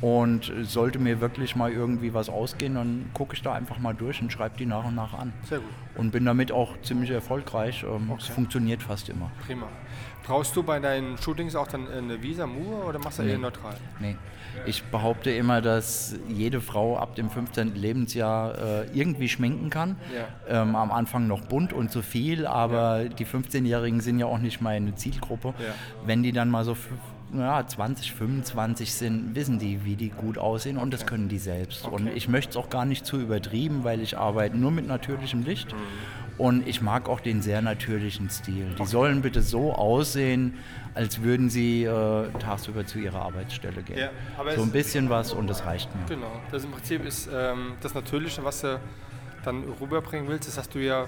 Und sollte mir wirklich mal irgendwie was ausgehen, dann gucke ich da einfach mal durch und schreibe die nach und nach an. Sehr gut. Und bin damit auch ziemlich erfolgreich. Ähm, Es funktioniert fast immer. Prima. Brauchst du bei deinen Shootings auch dann eine Visa Mur oder machst du eher neutral? Nee. Ich behaupte immer, dass jede Frau ab dem 15. Lebensjahr äh, irgendwie schminken kann. Ja. Ähm, am Anfang noch bunt und zu viel, aber die 15-Jährigen sind ja auch nicht meine Zielgruppe. Ja. Wenn die dann mal so ja, 20, 25 sind, wissen die, wie die gut aussehen und das können die selbst. Und ich möchte es auch gar nicht zu übertrieben, weil ich arbeite nur mit natürlichem Licht. Mhm. Und ich mag auch den sehr natürlichen Stil. Die sollen bitte so aussehen, als würden sie äh, tagsüber zu ihrer Arbeitsstelle gehen. Ja, aber so ein bisschen was und das reicht mir. Genau. Das im Prinzip ist ähm, das Natürliche, was du dann rüberbringen willst, ist, dass du ja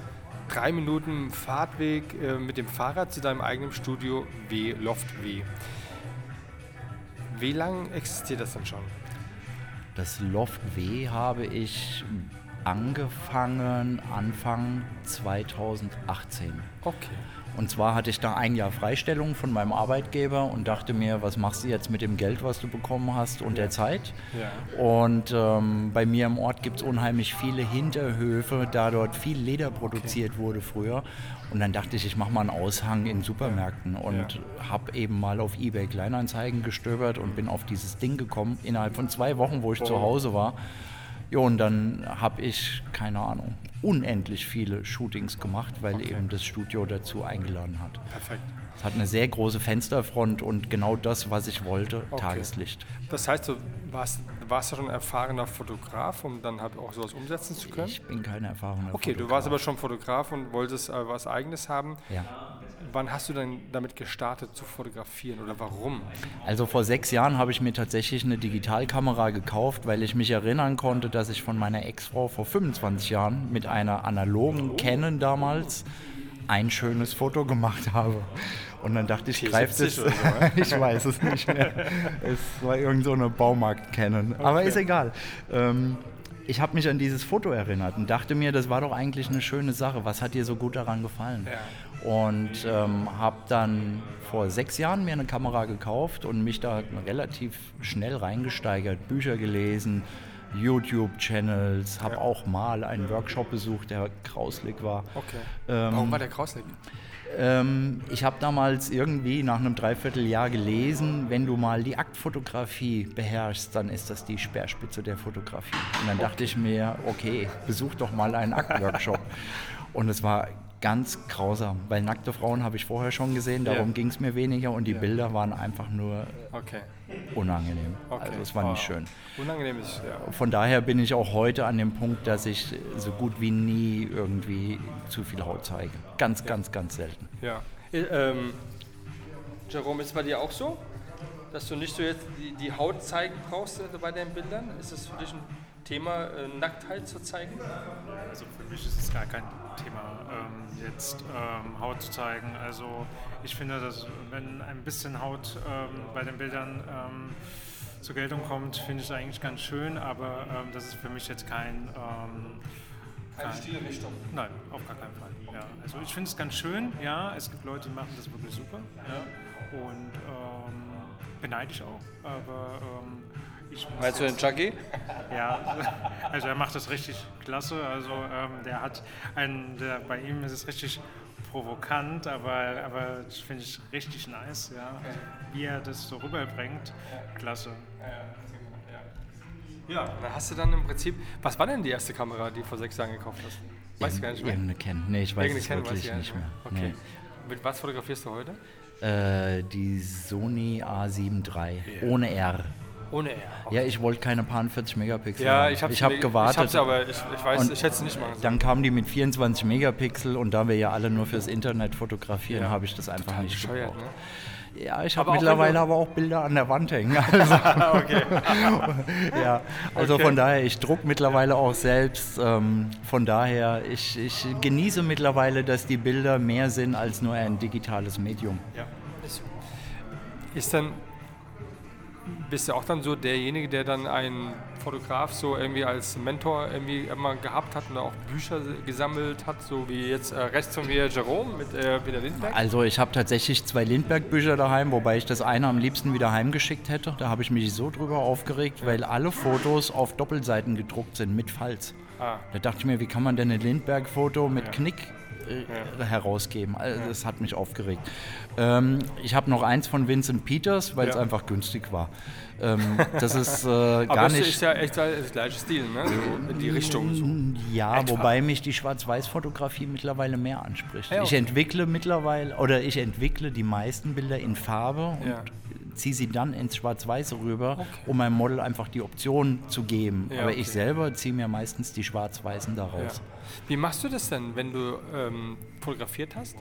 drei Minuten Fahrtweg äh, mit dem Fahrrad zu deinem eigenen Studio W, Loft W. Wie lange existiert das denn schon? Das Loft W habe ich angefangen Anfang 2018. Okay. Und zwar hatte ich da ein Jahr Freistellung von meinem Arbeitgeber und dachte mir, was machst du jetzt mit dem Geld, was du bekommen hast und der Zeit? Ja. Und ähm, bei mir im Ort gibt es unheimlich viele Hinterhöfe, da dort viel Leder produziert wurde früher. Und dann dachte ich, ich mache mal einen Aushang in Supermärkten und habe eben mal auf eBay Kleinanzeigen gestöbert und bin auf dieses Ding gekommen innerhalb von zwei Wochen, wo ich zu Hause war. Ja, und dann habe ich, keine Ahnung, unendlich viele Shootings gemacht, weil eben das Studio dazu eingeladen hat. Perfekt. Es hat eine sehr große Fensterfront und genau das, was ich wollte, Tageslicht. Das heißt, du warst, warst ja schon ein erfahrener Fotograf, um dann halt auch sowas umsetzen zu können? Ich bin keine erfahrener Okay, du warst aber schon Fotograf und wolltest äh, was Eigenes haben. Ja. Wann hast du denn damit gestartet zu fotografieren oder warum? Also vor sechs Jahren habe ich mir tatsächlich eine Digitalkamera gekauft, weil ich mich erinnern konnte, dass ich von meiner Ex-Frau vor 25 Jahren mit einer analogen Canon damals ein schönes Foto gemacht habe. Und dann dachte ich, greift es. 70 oder [LAUGHS] ich weiß es nicht mehr. Es war irgend so eine Baumarkt-Canon. Aber ist egal. Ähm, ich habe mich an dieses Foto erinnert und dachte mir, das war doch eigentlich eine schöne Sache. Was hat dir so gut daran gefallen? Und ähm, habe dann vor sechs Jahren mir eine Kamera gekauft und mich da relativ schnell reingesteigert, Bücher gelesen, YouTube-Channels, habe auch mal einen Workshop besucht, der grauslig war. Okay. Ähm, warum war der grauslig? ähm, ich habe damals irgendwie nach einem Dreivierteljahr gelesen, wenn du mal die Aktfotografie beherrschst, dann ist das die Speerspitze der Fotografie. Und dann dachte ich mir, okay, besuch doch mal einen Aktworkshop. [LAUGHS] Und es war ganz grausam, weil nackte Frauen habe ich vorher schon gesehen, darum Ja. ging es mir weniger und die Bilder waren einfach nur Okay. unangenehm. okay. Also es war nicht Oh. schön. Unangenehm ist, ja. Von daher bin ich auch heute an dem Punkt, dass ich so gut wie nie irgendwie zu viel Haut zeige. Ganz, ganz, ganz selten. ja. Äh, Ähm, Jerome, ist es bei dir auch so, dass du nicht so jetzt die, die Haut zeigen brauchst äh, bei deinen Bildern? Ist das für dich ein Thema, äh, Nacktheit zu zeigen? Also für mich ist es gar kein Thema, ähm, jetzt ähm, Haut zu zeigen. Also ich finde, dass wenn ein bisschen Haut ähm, bei den Bildern ähm, zur Geltung kommt, finde ich es eigentlich ganz schön, aber ähm, das ist für mich jetzt kein... Ähm, Keine kein- Stilrichtung. Nein, auf gar keinen Fall. Ja. Also ich finde es ganz schön, ja, es gibt Leute, die machen das wirklich super. Ja. Und ähm, beneide ich auch. Aber ähm, ich Meinst du den Chucky? [LAUGHS] ja, also er macht das richtig klasse. Also ähm, der hat einen, der, bei ihm ist es richtig provokant, aber, aber das finde ich richtig nice, ja. Also, wie er das so rüberbringt, klasse. Ja. Dann hast du dann im Prinzip, was war denn die erste Kamera, die du vor sechs Jahren gekauft hast? Weißt du gar nicht mehr? Irgendeine Canon. Nee, ich weiß Irgendeine es weiß wirklich ich gar nicht mehr. Okay. Mit was fotografierst du heute? Nee. Äh, die Sony A7 III ohne R. Ohne R. Ja, ich wollte keine paar 40 Megapixel. Ja, ich habe ich hab gewartet. Ich hab's aber, ich, ich weiß, Und ich hätte es nicht machen sollen. Dann kamen die mit 24 Megapixel und da wir ja alle nur fürs Internet fotografieren, Ja, habe ich das einfach nicht gebraucht. ne? Ja, ich habe mittlerweile aber auch Bilder an der Wand hängen. [LAUGHS] Also, [LAUGHS] ja, also Okay. von daher, ich druck mittlerweile auch selbst. Ähm, von daher, ich, ich genieße mittlerweile, dass die Bilder mehr sind als nur ein digitales Medium. Ja. Ist, ist dann, bist du auch dann so derjenige, der dann einen Fotograf so irgendwie als Mentor irgendwie immer gehabt hat und auch Bücher gesammelt hat, so wie jetzt äh, rechts von mir Jerome mit äh, Peter Lindbergh? Also ich habe tatsächlich zwei Lindbergh-Bücher daheim, wobei ich das eine am liebsten wieder heimgeschickt hätte. Da habe ich mich so drüber aufgeregt, weil alle Fotos auf Doppelseiten gedruckt sind mit Falz. Ah. Da dachte ich mir, wie kann man denn ein Lindbergh-Foto mit Knick äh, herausgeben? Also das hat mich aufgeregt. Ähm, ich habe noch eins von Vincent Peters, weil es Ja. einfach günstig war. Ähm, das ist äh, Aber gar das nicht... ist ja echt das gleiche Stil, ne? So in die Richtung. So. Ja, Etwa. wobei mich die Schwarz-Weiß-Fotografie mittlerweile mehr anspricht. Ja, Ich okay. entwickle mittlerweile oder ich entwickle die meisten Bilder in Farbe und Ja. ziehe sie dann ins Schwarz-Weiß rüber, um meinem Model einfach die Option zu geben. Ja, Aber okay. ich selber ziehe mir meistens die Schwarz-Weißen daraus. Wie machst du das denn, wenn du ähm, fotografiert hast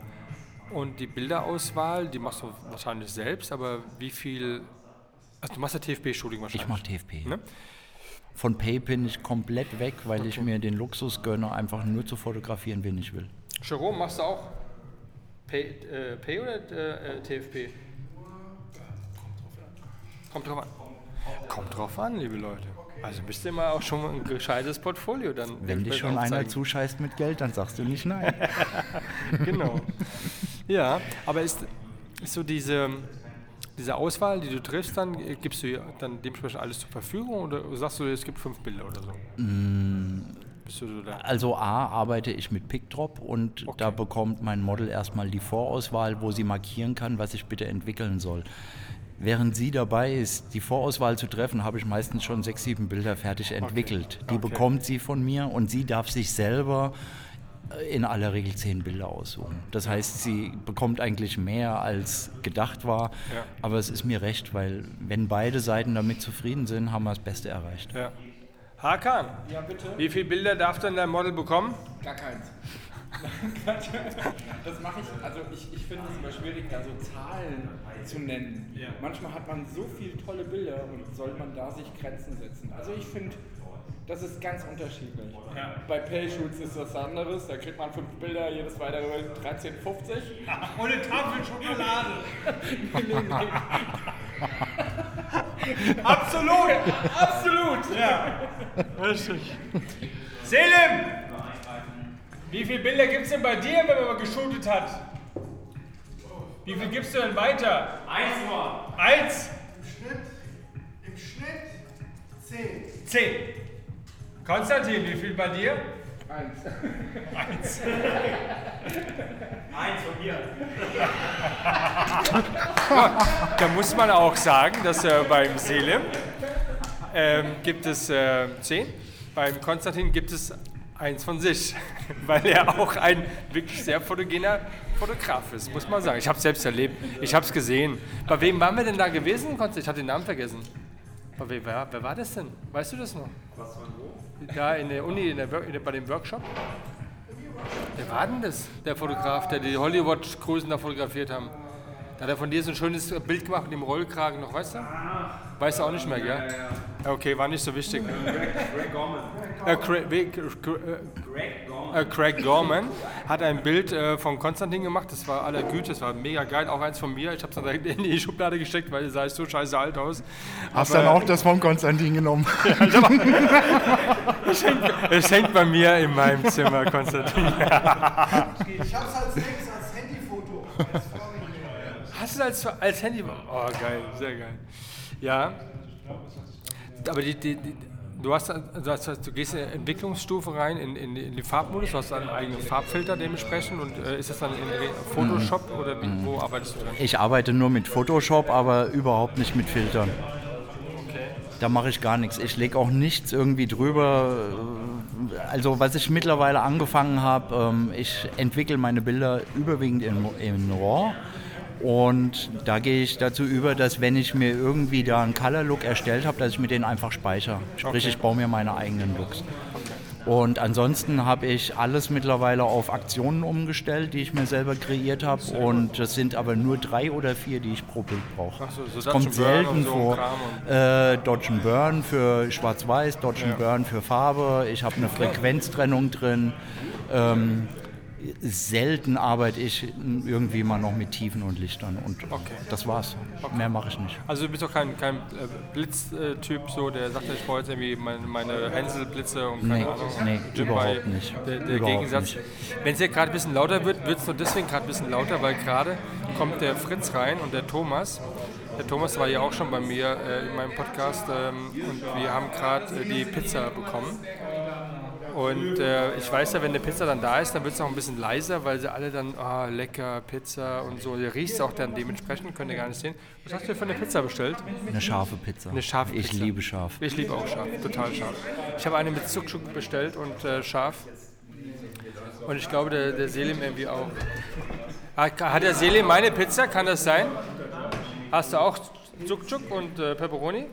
und die Bilderauswahl, die machst du wahrscheinlich selbst, aber wie viel. Also du machst ja TFB-Shooting wahrscheinlich. Ich mache TFP. Ne? Von Pay bin ich komplett weg, weil ich mir den Luxus gönne, einfach nur zu fotografieren, wen ich will. Jerome, machst du auch Pay, äh, Pay oder äh, äh, TFP? Kommt drauf an. Kommt drauf an, liebe Leute. Also bist du immer auch schon ein gescheites Portfolio dann. Wenn dich schon einer zuscheißt mit Geld, dann sagst du nicht nein. [LAUGHS] Genau. Ja, aber ist, ist so diese, diese Auswahl, die du triffst, dann äh, gibst du dann dementsprechend alles zur Verfügung oder sagst du, es gibt fünf Bilder oder so? Bist du so da? Also A arbeite ich mit PickDrop und da bekommt mein Model erstmal die Vorauswahl, wo sie markieren kann, was ich bitte entwickeln soll. Während sie dabei ist, die Vorauswahl zu treffen, habe ich meistens schon sechs, sieben Bilder fertig entwickelt. Die Okay. bekommt sie von mir und sie darf sich selber in aller Regel zehn Bilder aussuchen. Das heißt, sie bekommt eigentlich mehr als gedacht war, Ja. aber es ist mir recht, weil wenn beide Seiten damit zufrieden sind, haben wir das Beste erreicht. Ja. Hakan, Ja, bitte. wie viele Bilder darf denn dein Model bekommen? Gar keins. [LAUGHS] das mache ich, also ich, ich finde es immer schwierig, da so Zahlen zu nennen. Manchmal hat man so viele tolle Bilder und soll man da sich Grenzen setzen. Also ich finde, das ist ganz unterschiedlich. Bei Payshoots ist das anderes, da kriegt man fünf Bilder, jedes weitere 13,50. Ohne Tafel Schokolade. [LAUGHS] nee, nee, nee. [LAUGHS] Absolut, absolut. Ja. Richtig. Selim! Wie viele Bilder gibt es denn bei dir, wenn man mal geshootet hat? Wie viel gibst du denn weiter? Eins nur. Eins? Im Schnitt 10. Zehn. Konstantin, wie viel bei dir? Eins. Eins. Eins von mir. [LAUGHS] Da muss man auch sagen, dass äh, beim Selim ähm, gibt es äh, zehn, beim Konstantin gibt es eins von sich, [LAUGHS] weil er auch ein wirklich sehr fotogener Fotograf ist, muss man sagen. Ich habe es selbst erlebt, ich habe es gesehen. Bei wem waren wir denn da gewesen, Konstantin? Ich habe den Namen vergessen. Bei wem, wer, wer war das denn? Weißt du das noch? Was von wo? Da in der Uni, in der, in der, bei dem Workshop. Wer war denn das, der Fotograf, der die Hollywood-Größen da fotografiert haben? Da hat er von dir so ein schönes Bild gemacht mit dem Rollkragen noch, weißt du? Weißt du auch nicht mehr, gell? Ja, Okay, war nicht so wichtig. Greg Gorman. Äh, Craig, äh, Greg Gorman. äh, Craig Gorman hat ein Bild äh, von Konstantin gemacht, das war aller Güte, das war mega geil, auch eins von mir. Ich habe es dann direkt in die Schublade gesteckt, weil sah ich so scheiße alt aus. Hast Aber dann auch das von Konstantin genommen? [LAUGHS] Es hängt bei mir in meinem Zimmer, Konstantin. Ich habe es als als Handyfoto. Als Hast du das als, als Handy? Oh, geil, sehr geil. Ja. Aber die, die, die, du, hast, du, hast, du gehst in eine Entwicklungsstufe rein, in, in, in die Farbmodus, du hast einen eigenen Farbfilter dementsprechend und äh, ist das dann in Photoshop oder wie, wo arbeitest du dran? Ich arbeite nur mit Photoshop, aber überhaupt nicht mit Filtern. Da mache ich gar nichts. Ich lege auch nichts irgendwie drüber. Also was ich mittlerweile angefangen habe, ähm, ich entwickle meine Bilder überwiegend in, in RAW. Und da gehe ich dazu über, dass wenn ich mir irgendwie da einen Color Look erstellt habe, dass ich mir den einfach speichere. Sprich, Okay. ich baue mir meine eigenen Looks. Und ansonsten habe ich alles mittlerweile auf Aktionen umgestellt, die ich mir selber kreiert habe. Und das sind aber nur drei oder vier, die ich pro Bild brauche. So, so kommt selten so vor. Äh, Dodge and Burn für Schwarz-Weiß, Dodge and Burn für Farbe. Ich habe eine Frequenztrennung drin. Ähm, selten arbeite ich irgendwie mal noch mit Tiefen und Lichtern. Und das war's. Mehr mache ich nicht. Also du bist doch kein, kein äh, Blitztyp, so, der sagt, ich brauche jetzt irgendwie meine, meine Hänselblitze und keine Nee, Ahnung. nee, überhaupt nicht. Der, der Überhaupt Gegensatz. Wenn es ja gerade ein bisschen lauter wird, wird es nur deswegen gerade ein bisschen lauter, weil gerade kommt der Fritz rein und der Thomas. Der Thomas war ja auch schon bei mir äh, in meinem Podcast ähm, und wir haben gerade äh, die Pizza bekommen. Und äh, ich weiß ja, wenn eine Pizza dann da ist, dann wird es auch ein bisschen leiser, weil sie alle dann, ah, lecker, Pizza und so. Ihr riecht auch dann dementsprechend, könnt ihr gar nicht sehen. Was hast du für eine Pizza bestellt? Eine scharfe Pizza. Eine scharfe Ich Pizza. liebe scharf. Ich liebe auch scharf, total scharf. Ich habe eine mit Zuckschuk bestellt und äh, scharf. Und ich glaube, der, der Selim irgendwie auch. Hat, hat der Selim meine Pizza? Kann das sein? Hast du auch Zucchuk und äh, Pepperoni?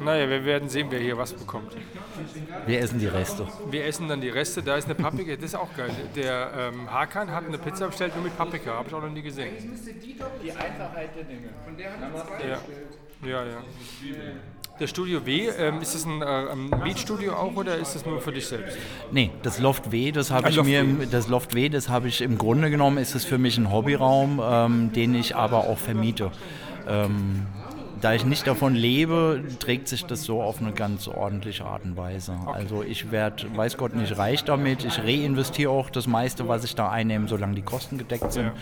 Naja, wir werden sehen, wer hier was bekommt. Wir essen die Reste. Wir essen dann die Reste. Da ist eine Paprika, das ist auch geil. Der ähm, Hakan hat eine Pizza bestellt nur mit Paprika, habe ich auch noch nie gesehen. Die Einfachheit der Dinge. Ja, ja. ja. Das Studio W, ähm, ist das ein äh, ein Mietstudio auch oder ist das nur für dich selbst? Nee, das Loft W, das habe Ah, ich Loft mir, W. das Loft W, das habe ich im Grunde genommen, ist es für mich ein Hobbyraum, ähm, den ich aber auch vermiete. Ähm, da ich nicht davon lebe, trägt sich das so auf eine ganz ordentliche Art und Weise. Also ich werde, weiß Gott nicht, reich damit. Ich reinvestiere auch das meiste, was ich da einnehme, solange die Kosten gedeckt sind.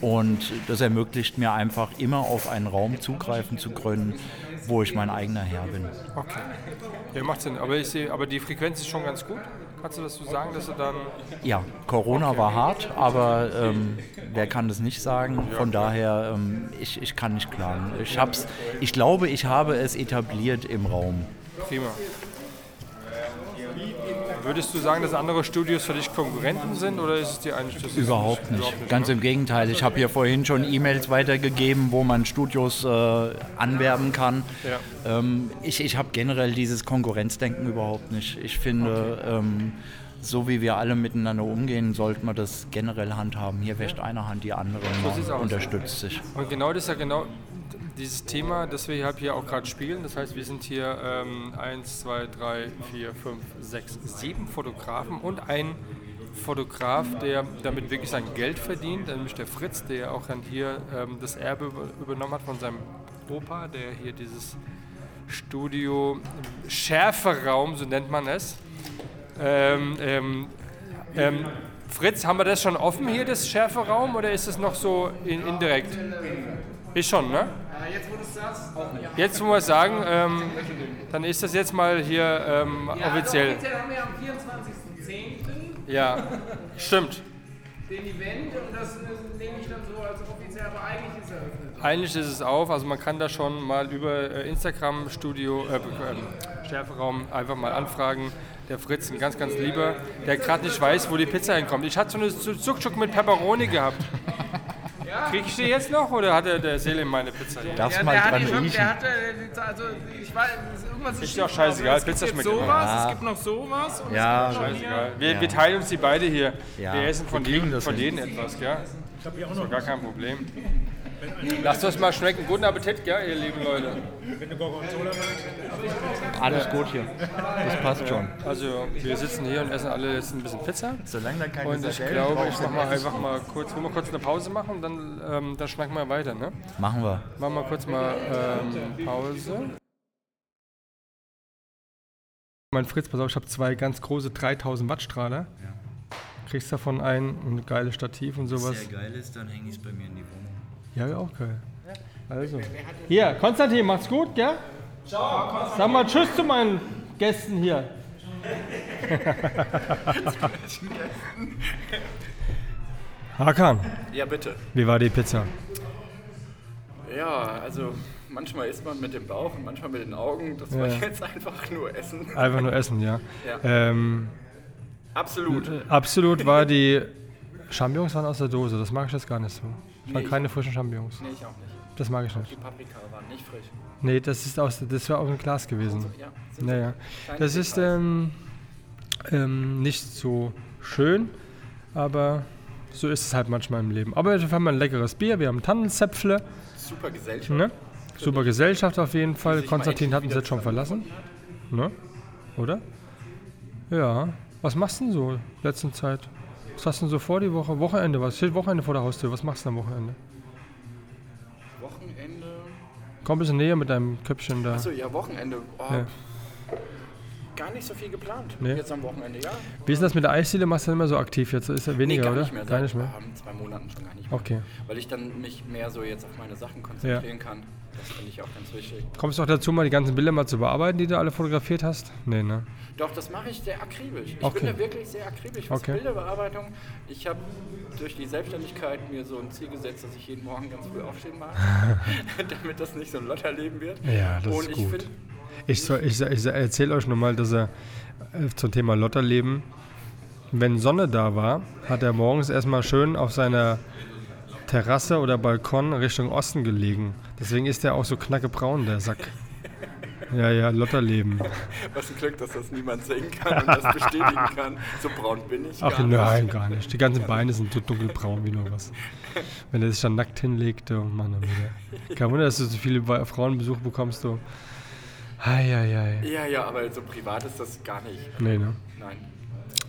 Und das ermöglicht mir einfach immer auf einen Raum zugreifen zu können, wo ich mein eigener Herr bin. Okay. Ja, macht Sinn. Aber, ich sehe, aber die Frequenz ist schon ganz gut. Kannst du das so sagen, dass du dann. Ja, Corona war hart, aber ähm, wer kann das nicht sagen? Von daher, ähm, ich, ich kann nicht klagen. Ich, hab's, ich glaube, ich habe es etabliert im Raum. Prima. Würdest du sagen, dass andere Studios für dich Konkurrenten sind oder ist es dir eigentlich das Überhaupt nicht. Ganz im Gegenteil. Ich habe hier vorhin schon E-Mails weitergegeben, wo man Studios äh, anwerben kann. Ja. Ähm, ich ich habe generell dieses Konkurrenzdenken überhaupt nicht. Ich finde, ähm, so wie wir alle miteinander umgehen, sollte man das generell handhaben. Hier wäscht eine Hand die andere, man aus. unterstützt sich. Und genau das ist ja genau dieses Thema, das wir hier, auch gerade spielen. Das heißt, wir sind hier ähm, 1, 2, 3, 4, 5, 6, 7 Fotografen und ein Fotograf, der damit wirklich sein Geld verdient, nämlich der Fritz, der auch dann hier ähm, das Erbe über- übernommen hat von seinem Opa, der hier dieses Studio Schärferaum, so nennt man es. Ähm, ähm, ähm, Fritz, haben wir das schon offen hier, das Schärferaum, oder ist es noch so in, indirekt? Ist schon, ne? Jetzt, wo wir es sagen, ähm, dann ist das jetzt mal hier ähm, offiziell. Offiziell haben wir am 24.10. Ja, stimmt. den Event und das äh, nehme ich dann so als offiziell, aber eigentlich ist eröffnet. Eigentlich ist es auf, also man kann da schon mal über äh, Instagram Studio, äh, ähm, Schärferaum einfach mal anfragen. Der Fritz, ein ganz, ganz lieber, der gerade nicht weiß, wo die Pizza hinkommt. Ich hatte so eine Zuckchuck mit Pepperoni gehabt. Krieg ich die jetzt noch oder hat der, Selim meine Pizza hier? Darfst Ja, mal der hat dran die schon, riechen. der hat, äh, also ich weiß, irgendwas Ist doch scheißegal, es Pizza gibt schmeckt immer. sowas, es gibt noch sowas und Ja, es gibt noch Scheißegal. Wir, Ja. wir teilen uns die beide hier. Ja, wir essen von jedem, das von jedem etwas, gell? Das ist gar kein Problem. Lasst uns mal schmecken. Guten Appetit, gell, ihr lieben Leute. Alles gut hier. Das passt schon. Also, wir sitzen hier und essen alle jetzt ein bisschen Pizza. Solange da keine Und ich glaube, ich mach mal einfach mal kurz, wollen wir kurz eine Pause machen und dann, ähm, dann schnacken wir weiter, ne? Machen wir. Machen wir kurz mal ähm, Pause. Mein Fritz, pass auf, ich habe zwei ganz große 3000 Watt Strahler. Kriegst davon ein und ein geiles Stativ und sowas. geil ist, dann hänge ich es bei mir in die Wohnung. Ja, ja, auch geil. Also. Hier, Konstantin, macht's gut, gell? Ciao. Sag mal Tschüss zu meinen Gästen hier. [LAUGHS] Hakan, Ja, bitte. wie war die Pizza? Ja, also manchmal isst man mit dem Bauch und manchmal mit den Augen. Das war Ja. jetzt einfach nur Essen. Einfach nur essen, ja. Ja. Ähm, Absolut. absolut war die Champignons waren aus der Dose, das mag ich jetzt gar nicht so. Waren Nee, keine frischen Champignons. Nee, ich auch nicht. Das mag ich nicht. Die Paprika waren nicht frisch. Nee, das ist aus, das war aus dem Glas gewesen. Ja, sind Naja. Das ist ähm, ähm, nicht so schön, aber so ist es halt manchmal im Leben. Aber wir haben ein leckeres Bier, wir haben Tannenzäpfle, super Gesellschaft. ne? super Gesellschaft auf jeden Fall. Konstantin hat uns jetzt schon verlassen, ne? oder? Ja, was machst du denn so in letzter Zeit? Was hast du denn so vor die Woche? Wochenende, was steht Wochenende vor der Haustür? Was machst du am Wochenende? Wochenende. Komm ein bisschen näher mit deinem Köpfchen da. Achso, ja, Wochenende. Oh, Ja. Gar nicht so viel geplant. Nee. Jetzt am Wochenende, ja. Wie ist das mit der Eisdiele? Machst du nicht mehr so aktiv jetzt? Ist ja weniger, nee, gar oder? nicht mehr. Gar nicht mehr. zwei Monaten schon gar nicht mehr. Okay. Weil ich dann mich mehr so jetzt auf meine Sachen konzentrieren kann. Das finde ich auch ganz wichtig. Kommst du auch dazu, mal die ganzen Bilder mal zu bearbeiten, die du alle fotografiert hast? Nee, ne? Doch, das mache ich sehr akribisch. Ich Okay. bin da wirklich sehr akribisch, was Okay. Bilderbearbeitung. Ich habe durch die Selbstständigkeit mir so ein Ziel gesetzt, dass ich jeden Morgen ganz früh aufstehen mag, [LAUGHS] damit das nicht so ein Lotterleben wird. Ja, das Und ist ich gut. Ich, soll- ich, ich erzähle euch nochmal, dass er äh, zum Thema Lotterleben, wenn Sonne da war, hat er morgens erstmal schön auf seiner Terrasse oder Balkon Richtung Osten gelegen. Deswegen ist der auch so knackebraun, der Sack. Ja, ja, Lotterleben. Was ein Glück, dass das niemand sehen kann und das bestätigen kann. So braun bin ich Ach gar nein, nicht. gar nicht. Die ganzen Beine sind so dunkelbraun wie nur was. Wenn er sich dann nackt hinlegt, oh Mann, oh wieder. Kein Wunder, dass du so viele Frauenbesuche bekommst, du. Eieiei. Ja, ja, aber so privat ist das gar nicht. Nee, ne? Nein.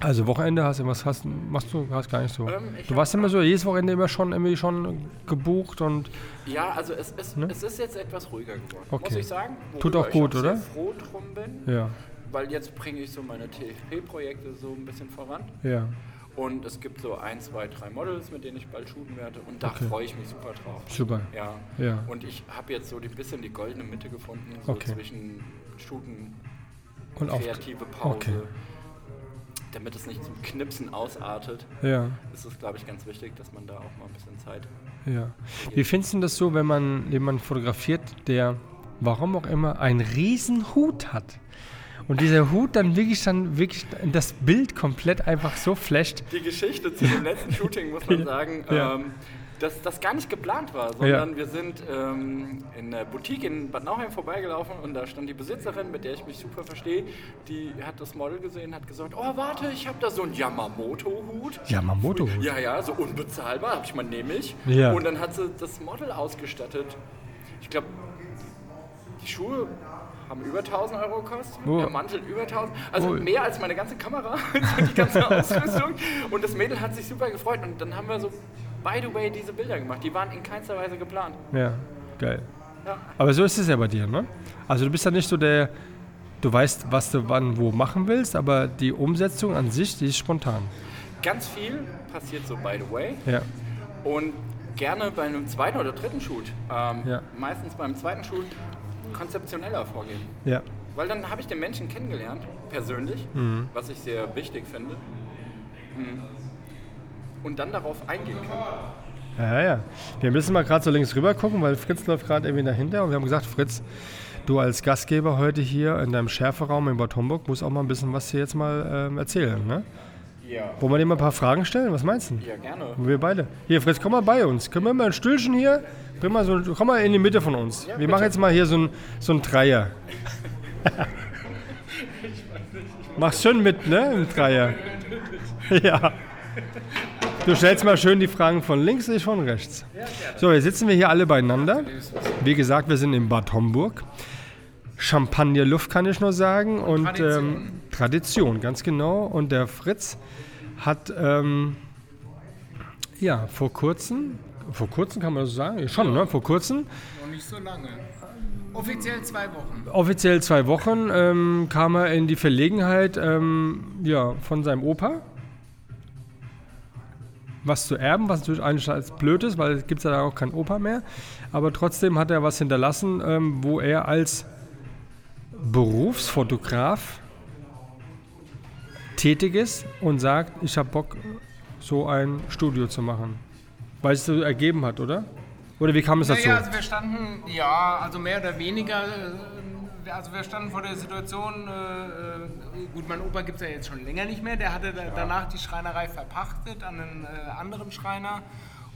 Also Wochenende hast du was hast, machst du hast gar nicht so. Ähm, du warst immer so jedes Wochenende immer schon irgendwie schon gebucht und Ja, also es ist, Ne? es ist jetzt etwas ruhiger geworden, Okay. muss ich sagen. Tut auch gut, ich oder? sehr froh drum bin, ja, weil jetzt bringe ich so meine TFP-Projekte so ein bisschen voran. ja. Und es gibt so ein, zwei, drei Models, mit denen ich bald shooten werde. Und da Okay. freue ich mich super drauf. Super. Ja. Ja. Und ich habe jetzt so ein bisschen die goldene Mitte gefunden, so Okay. zwischen Shooten, Und kreative Pause. Okay. Damit es nicht zum Knipsen ausartet, Ja, ist es, glaube ich, ganz wichtig, dass man da auch mal ein bisschen Zeit. ja. Wie findest du das so, wenn man jemanden fotografiert, der, warum auch immer, einen riesen Hut hat? Und dieser Hut dann wirklich dann wirklich das Bild komplett einfach so flasht. Die Geschichte zu dem letzten Shooting muss man [LAUGHS] sagen, Ja. ähm, dass das gar nicht geplant war, sondern wir sind ähm, in der Boutique in Bad Nauheim vorbeigelaufen und da stand die Besitzerin, mit der ich mich super verstehe, die hat das Model gesehen, hat gesagt, oh warte, ich habe da so einen Yamamoto-Hut. Yamamoto-Hut? Ja, ja, so unbezahlbar, habe ich mal nehme ich. Ja. Und dann hat sie das Model ausgestattet. Ich glaube, die Schuhe haben über 1000 Euro gekostet, Oh. der Mantel über 1000, also Oh. mehr als meine ganze Kamera, [LAUGHS] die ganze [LAUGHS] Ausrüstung. Und das Mädel hat sich super gefreut und dann haben wir so, by the way, diese Bilder gemacht. Die waren in keinster Weise geplant. Ja, geil. Ja. Aber so ist es ja bei dir, ne? Also du bist ja nicht so der, du weißt, was du wann wo machen willst, aber die Umsetzung an sich, die ist spontan. Ganz viel passiert so, by the way. Ja, Und gerne bei einem zweiten oder dritten Shoot, ähm, Ja. meistens beim zweiten Shoot, konzeptioneller vorgehen. ja, Weil dann habe ich den Menschen kennengelernt, persönlich, Mhm. was ich sehr wichtig finde. Mhm. Und dann darauf eingehen kann. ja, ja. Wir müssen mal gerade so links rüber gucken, weil Fritz läuft gerade irgendwie dahinter und wir haben gesagt, Fritz, du als Gastgeber heute hier in deinem Schärferaum in Bad Homburg musst auch mal ein bisschen was hier jetzt mal ähm, erzählen, ne? Ja. Wollen wir dir mal ein paar Fragen stellen? Was meinst du? Ja, gerne. Wir beide. Hier, Fritz, komm mal bei uns. Können wir mal ein Stühlchen hier? Bring mal so, komm mal in die Mitte von uns. wir machen jetzt mal hier so ein, so ein Dreier. [LAUGHS] Mach's schön mit, ne? Im Dreier. [LAUGHS] Ja. [LAUGHS] Du stellst mal schön die Fragen von links, ich von rechts. So, jetzt sitzen wir hier alle beieinander. Wie gesagt, wir sind in Bad Homburg. Champagnerluft kann ich nur sagen. Und Tradition. Ähm, Tradition, ganz genau. Und der Fritz hat ähm, ja vor kurzem, vor kurzem kann man das so sagen, schon, ne? Vor kurzem, Noch nicht so lange. Offiziell zwei Wochen. offiziell zwei Wochen, ähm, kam er in die Verlegenheit, ähm, ja, von seinem Opa was zu erben, was natürlich eigentlich als blöd ist, weil es gibt ja da auch keinen Opa mehr. Aber trotzdem hat er was hinterlassen, ähm, wo er als Berufsfotograf tätig ist und sagt, ich habe Bock, so ein Studio zu machen. Weil es so ergeben hat, oder? Oder wie kam es dazu? Naja, also wir standen, ja, also mehr oder weniger, äh, also wir standen vor der Situation, äh, äh, gut, mein Opa gibt es ja jetzt schon länger nicht mehr, der hatte da, danach die Schreinerei verpachtet an einen äh, anderen Schreiner.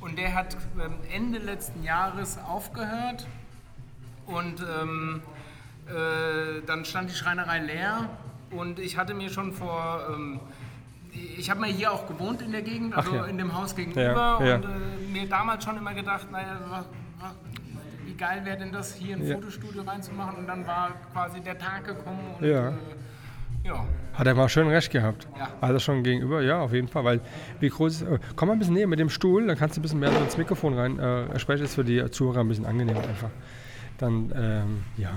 Und der hat ähm, Ende letzten Jahres aufgehört. Und ähm, äh, dann stand die Schreinerei leer. Und ich hatte mir schon vor, ähm, ich habe mal hier auch gewohnt in der Gegend, also ja. in dem Haus gegenüber. Ja, ja. und äh, mir damals schon immer gedacht, naja, geil wäre denn das, hier ein Ja. Fotostudio reinzumachen und dann war quasi der Tag gekommen und Ja. äh, ja. Hat er mal schön recht gehabt. Ja. Also schon gegenüber, ja, auf jeden Fall. Weil wie groß ist. Äh, komm mal ein bisschen näher mit dem Stuhl, dann kannst du ein bisschen mehr so ins Mikrofon rein äh, sprechen. Ist für die Zuhörer ein bisschen angenehmer einfach. Dann, ähm, ja.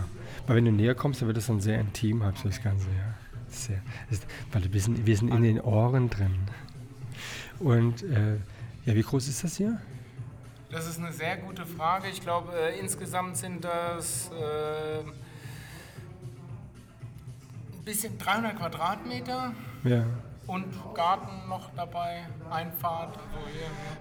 Weil wenn du näher kommst, dann wird es dann sehr intim, halt das Ganze, ja. Sehr, ist, weil wir sind, wir sind in den Ohren drin. Und äh, ja, wie groß ist das hier? Das ist eine sehr gute Frage. Ich glaube, äh, insgesamt sind das äh, ein bisschen 300 Quadratmeter. Ja. Und Garten noch dabei, Einfahrt, also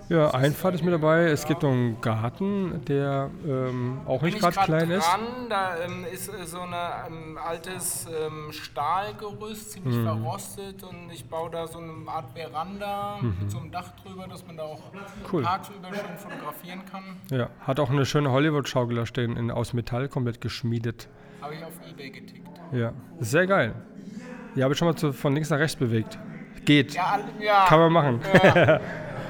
hier. Ja, Einfahrt ist mit dabei. Es gibt noch einen Garten, der ähm, auch Bin nicht ich gerade klein ist. dran, Da ähm, ist äh, so ein ähm, altes ähm, Stahlgerüst, ziemlich Mhm. verrostet und ich baue da so eine Art Veranda mit so einem Dach drüber, dass man da auch Mhm. Cool. tagsüber schön fotografieren kann. Ja, hat auch eine schöne Hollywood-Schaukel da stehen, in, aus Metall, komplett geschmiedet. Habe ich auf Ebay getickt. Ja, sehr geil. Die habe ich schon mal zu, von links nach rechts bewegt. Geht, Ja, ja, kann man machen. [LAUGHS]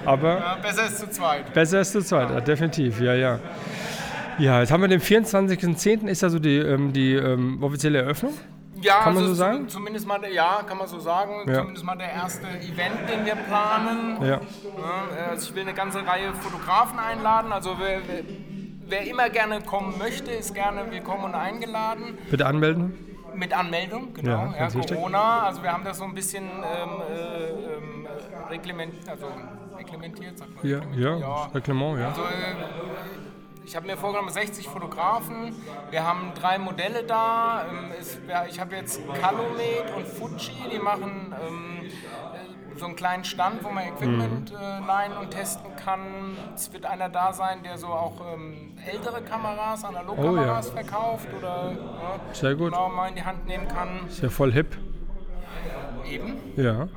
Aber ja, besser ist zu zweit. besser ist zu zweit, ja, definitiv, ja, ja. Ja, jetzt haben wir den 24.10. ist ja so die, ähm, die ähm, offizielle Eröffnung. Ja, Kann man also so sagen? zu- Zumindest mal, der, ja, kann man so sagen. Ja. Zumindest mal der erste Event, den wir planen. Ja, Ja, also ich will eine ganze Reihe Fotografen einladen. Also wer, wer, wer immer gerne kommen möchte, ist gerne willkommen und eingeladen. bitte anmelden. Mit Anmeldung, genau. Ja, Ja. Corona, also wir haben das so ein bisschen ähm, äh, ähm, reglement, also reglementiert, sagt man. Ja, reglementiert? ja, Reglement, ja. Also, äh, ich habe mir vorgenommen, 60 Fotografen. Wir haben drei Modelle da. Ähm, ja, ich habe jetzt Calumet und Fuji, die machen ähm, äh, so einen kleinen Stand, wo man Equipment Mhm. äh, leihen und testen kann. Es wird einer da sein, der so auch ähm, ältere Kameras, Analogkameras Oh, ja. verkauft oder ja, Sehr gut. genau mal in die Hand nehmen kann. Ist ja voll hip. Eben. Ja.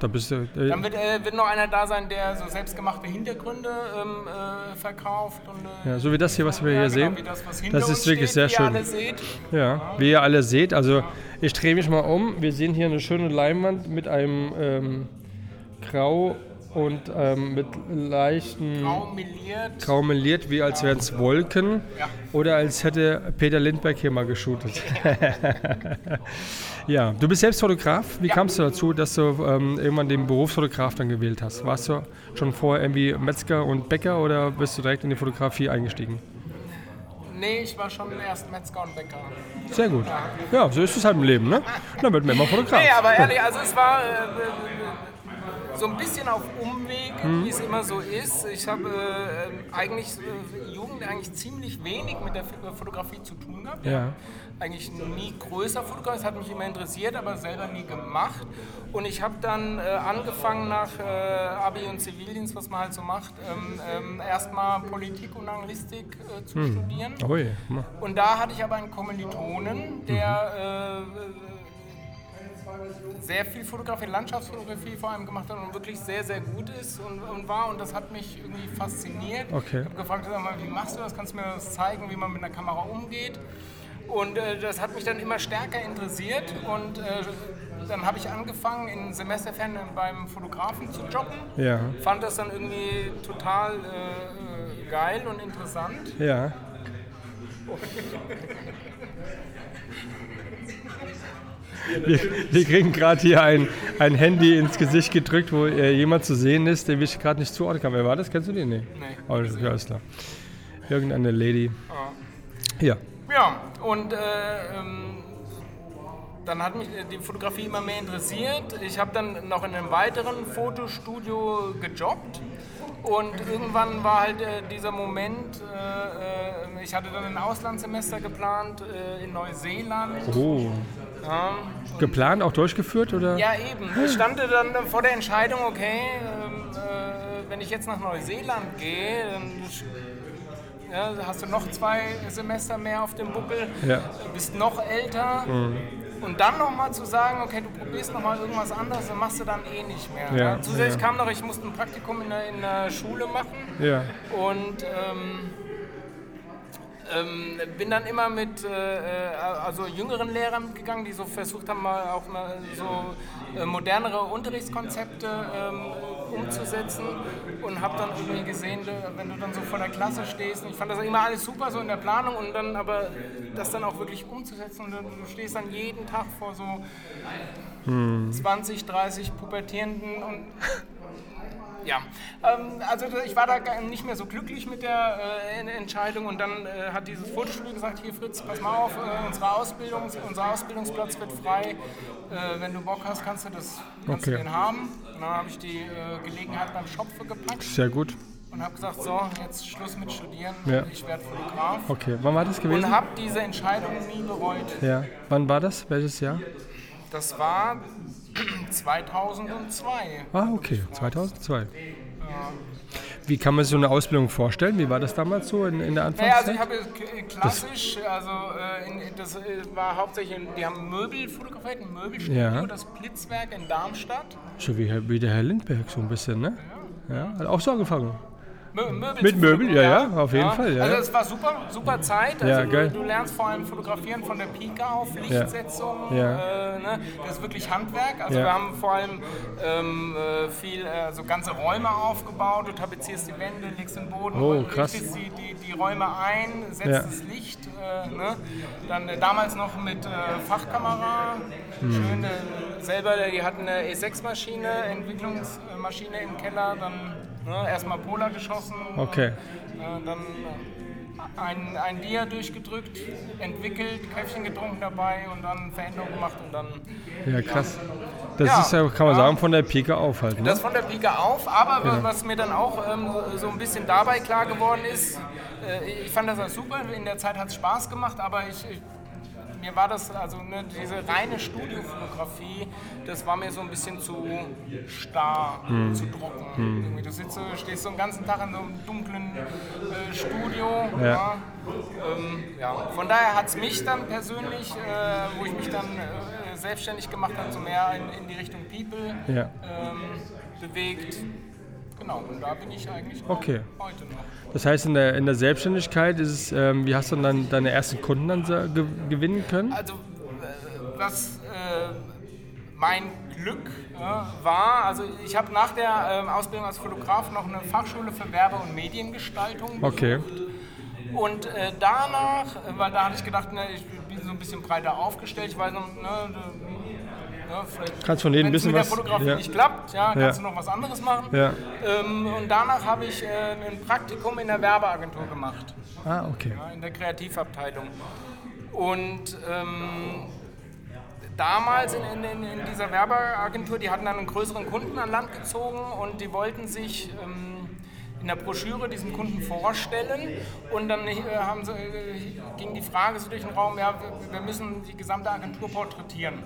Da bist du. Äh, Dann wird, äh, wird noch einer da sein, der so selbstgemachte Hintergründe ähm, äh, verkauft. Und, äh, ja, so wie das hier, was wir ja, hier genau, sehen. Wie das, Das ist wirklich steht, sehr schön. seht. Ja, wie ihr alle seht, also ich drehe mich mal um. Wir sehen hier eine schöne Leinwand mit einem ähm, Grau und ähm, mit leichten Grau meliert. Grau meliert, wie als wären es Wolken Ja. oder als hätte Peter Lindbergh hier mal geshootet. [LAUGHS] ja, du bist selbst Fotograf. Wie kamst du dazu, dass du ähm, irgendwann den Berufsfotograf dann gewählt hast? Warst du schon vorher irgendwie Metzger und Bäcker oder bist du direkt in die Fotografie eingestiegen? Nee, ich war schon erst Metzger und Bäcker. Sehr gut. Ja, so ist es halt im Leben, ne? Dann wird man immer Fotograf. Nee, aber ehrlich, also es war äh, so ein bisschen auf Umweg, Mhm. wie es immer so ist. Ich habe äh, eigentlich äh, Jugend eigentlich ziemlich wenig mit der F- Fotografie zu tun gehabt. Ja. Eigentlich nie größer fotografiert, es hat mich immer interessiert, aber selber nie gemacht. Und ich habe dann äh, angefangen nach äh, Abi und Zivildienst, was man halt so macht, ähm, ähm, erstmal Politik und Anglistik äh, zu studieren. Ui, ma- Und da hatte ich aber einen Kommilitonen, der äh, sehr viel Fotografie, Landschaftsfotografie vor allem gemacht hat und wirklich sehr, sehr gut ist und, und war. Und das hat mich irgendwie fasziniert. Okay. Ich habe gefragt, mal, wie machst du das? Kannst du mir das zeigen, wie man mit einer Kamera umgeht? Und äh, das hat mich dann immer stärker interessiert. Und äh, dann habe ich angefangen, in Semesterferien beim Fotografen zu jobben. ja, Fand das dann irgendwie total äh, äh, geil und interessant. ja. Wir, wir kriegen gerade hier ein, ein Handy ins Gesicht gedrückt, wo äh, jemand zu sehen ist, den ich gerade nicht zuordnen kann. Wer war das? Kennst du den? Nee. Nee. Oh, das ist ja, alles klar. Irgendeine Lady. Ja. Ja, und äh, ähm, dann hat mich die Fotografie immer mehr interessiert. Ich habe dann noch in einem weiteren Fotostudio gejobbt. Und irgendwann war halt äh, dieser Moment, äh, äh, ich hatte dann ein Auslandssemester geplant äh, in Neuseeland. Oh. Ja, Geplant, auch durchgeführt? Oder? ja, eben. Ich stand dann vor der Entscheidung, okay, ähm, äh, wenn ich jetzt nach Neuseeland gehe, dann ja, hast du noch zwei Semester mehr auf dem Buckel, Ja. bist noch älter. Und dann nochmal zu sagen, okay, du probierst nochmal irgendwas anderes, dann machst du dann eh nicht mehr. Ja, Ja, Zusätzlich kam noch, ich musste ein Praktikum in der, in der Schule machen. Ja. Und ähm, ähm, bin dann immer mit äh, äh, also jüngeren Lehrern mitgegangen, die so versucht haben, mal auch mal so äh, modernere Unterrichtskonzepte ähm, umzusetzen und habe dann irgendwie gesehen, wenn du dann so vor der Klasse stehst, und ich fand das immer alles super so in der Planung und dann aber das dann auch wirklich umzusetzen und du, du stehst dann jeden Tag vor so 20, 30 Pubertierenden und ja, ähm, also ich war da nicht mehr so glücklich mit der äh, En- Entscheidung und dann äh, hat dieses Fotostudio gesagt, hier Fritz, pass mal auf, äh, unsere Ausbildung, unser Ausbildungsplatz wird frei, äh, wenn du Bock hast, kannst du, das, kannst Okay. du den haben. Und dann habe ich die äh, Gelegenheit beim Schopfe gepackt Sehr gut. und habe gesagt, so, jetzt Schluss mit Studieren, Ja. ich werde Fotograf. Okay. Wann war das gewesen? Und habe diese Entscheidung nie bereut. Ja. Wann war das? Welches Jahr? Das war 2002. Ah, okay, mich fragst. 2002. Wie kann man sich so eine Ausbildung vorstellen? Wie war das damals so in, in der Naja, also Anfangszeit? ich habe k- klassisch, also äh, in, das äh, war hauptsächlich, die haben Möbel fotografiert, ein Möbelstudio, Ja. das Blitzwerk in Darmstadt. so wie, wie der Herr Lindberg so ein bisschen, ne? Ja, hat auch so angefangen. Mö Möbel Mit Möbel, ja, ja, auf jeden Fall, ja, also ja. es war super, super Zeit. Ja, Also geil. du, du lernst vor allem fotografieren von der Pike auf, Lichtsetzung, Ja. Äh, ne? das ist wirklich Handwerk. Also Ja. wir haben vor allem ähm, äh, viel, äh, so ganze Räume aufgebaut, du tapezierst die Wände, legst den Boden, Oh, krass. richtest die, die, die Räume ein, setzt Ja. das Licht. Äh, ne? Dann äh, damals noch mit äh, Fachkamera, Hm. schön selber, die hatten eine E6-Maschine, Entwicklungsmaschine im Keller, dann ne, erstmal Polar geschossen. Okay. Äh, dann ein, ein Dia durchgedrückt, entwickelt, Käffchen getrunken dabei und dann Veränderung gemacht und dann Ja, krass. Das Ja. ist ja, kann man Ja. sagen, von der Pike auf halt. Ne? das von der Pike auf. Aber was mir dann auch ähm, so- so ein bisschen dabei klar geworden ist, äh, ich fand das auch super, in der Zeit hat es Spaß gemacht, aber ich, ich mir war das, also ne, diese reine Studiofotografie, das war mir so ein bisschen zu starr, Hm. zu trocken. Irgendwie, Du sitzt, stehst so einen ganzen Tag in so einem dunklen äh, Studio. Ja. Ja. Ähm, ja. Von daher hat es mich dann persönlich, äh, wo ich mich dann äh, selbstständig gemacht habe, so mehr in, in die Richtung People Ja. ähm, bewegt. Genau, und da bin ich eigentlich Okay. heute. Das heißt, in der, in der Selbstständigkeit ist es, ähm, wie hast du dann deine ersten Kunden dann ge gewinnen können? Also, äh, was äh, mein Glück äh, war, also ich habe nach der ähm, Ausbildung als Fotograf noch eine Fachschule für Werbe- und Mediengestaltung Okay. Und äh, danach, äh, weil da hatte ich gedacht, ne, ich bin so ein bisschen breiter aufgestellt, ich weiß noch, ne, ne, Kannst von jedem ein bisschen mit was- der Fotografie ja. nicht klappt, ja, kannst Ja. du noch was anderes machen. Ja. Ähm, und danach habe ich äh, ein Praktikum in der Werbeagentur gemacht, Ah, okay. in der Kreativabteilung. Und ähm, damals in, in, in, in dieser Werbeagentur, die hatten dann einen größeren Kunden an Land gezogen und die wollten sich ähm, in der Broschüre diesen Kunden vorstellen und dann äh, haben sie, äh, ging die Frage so durch den Raum, ja, wir, wir müssen die gesamte Agentur porträtieren.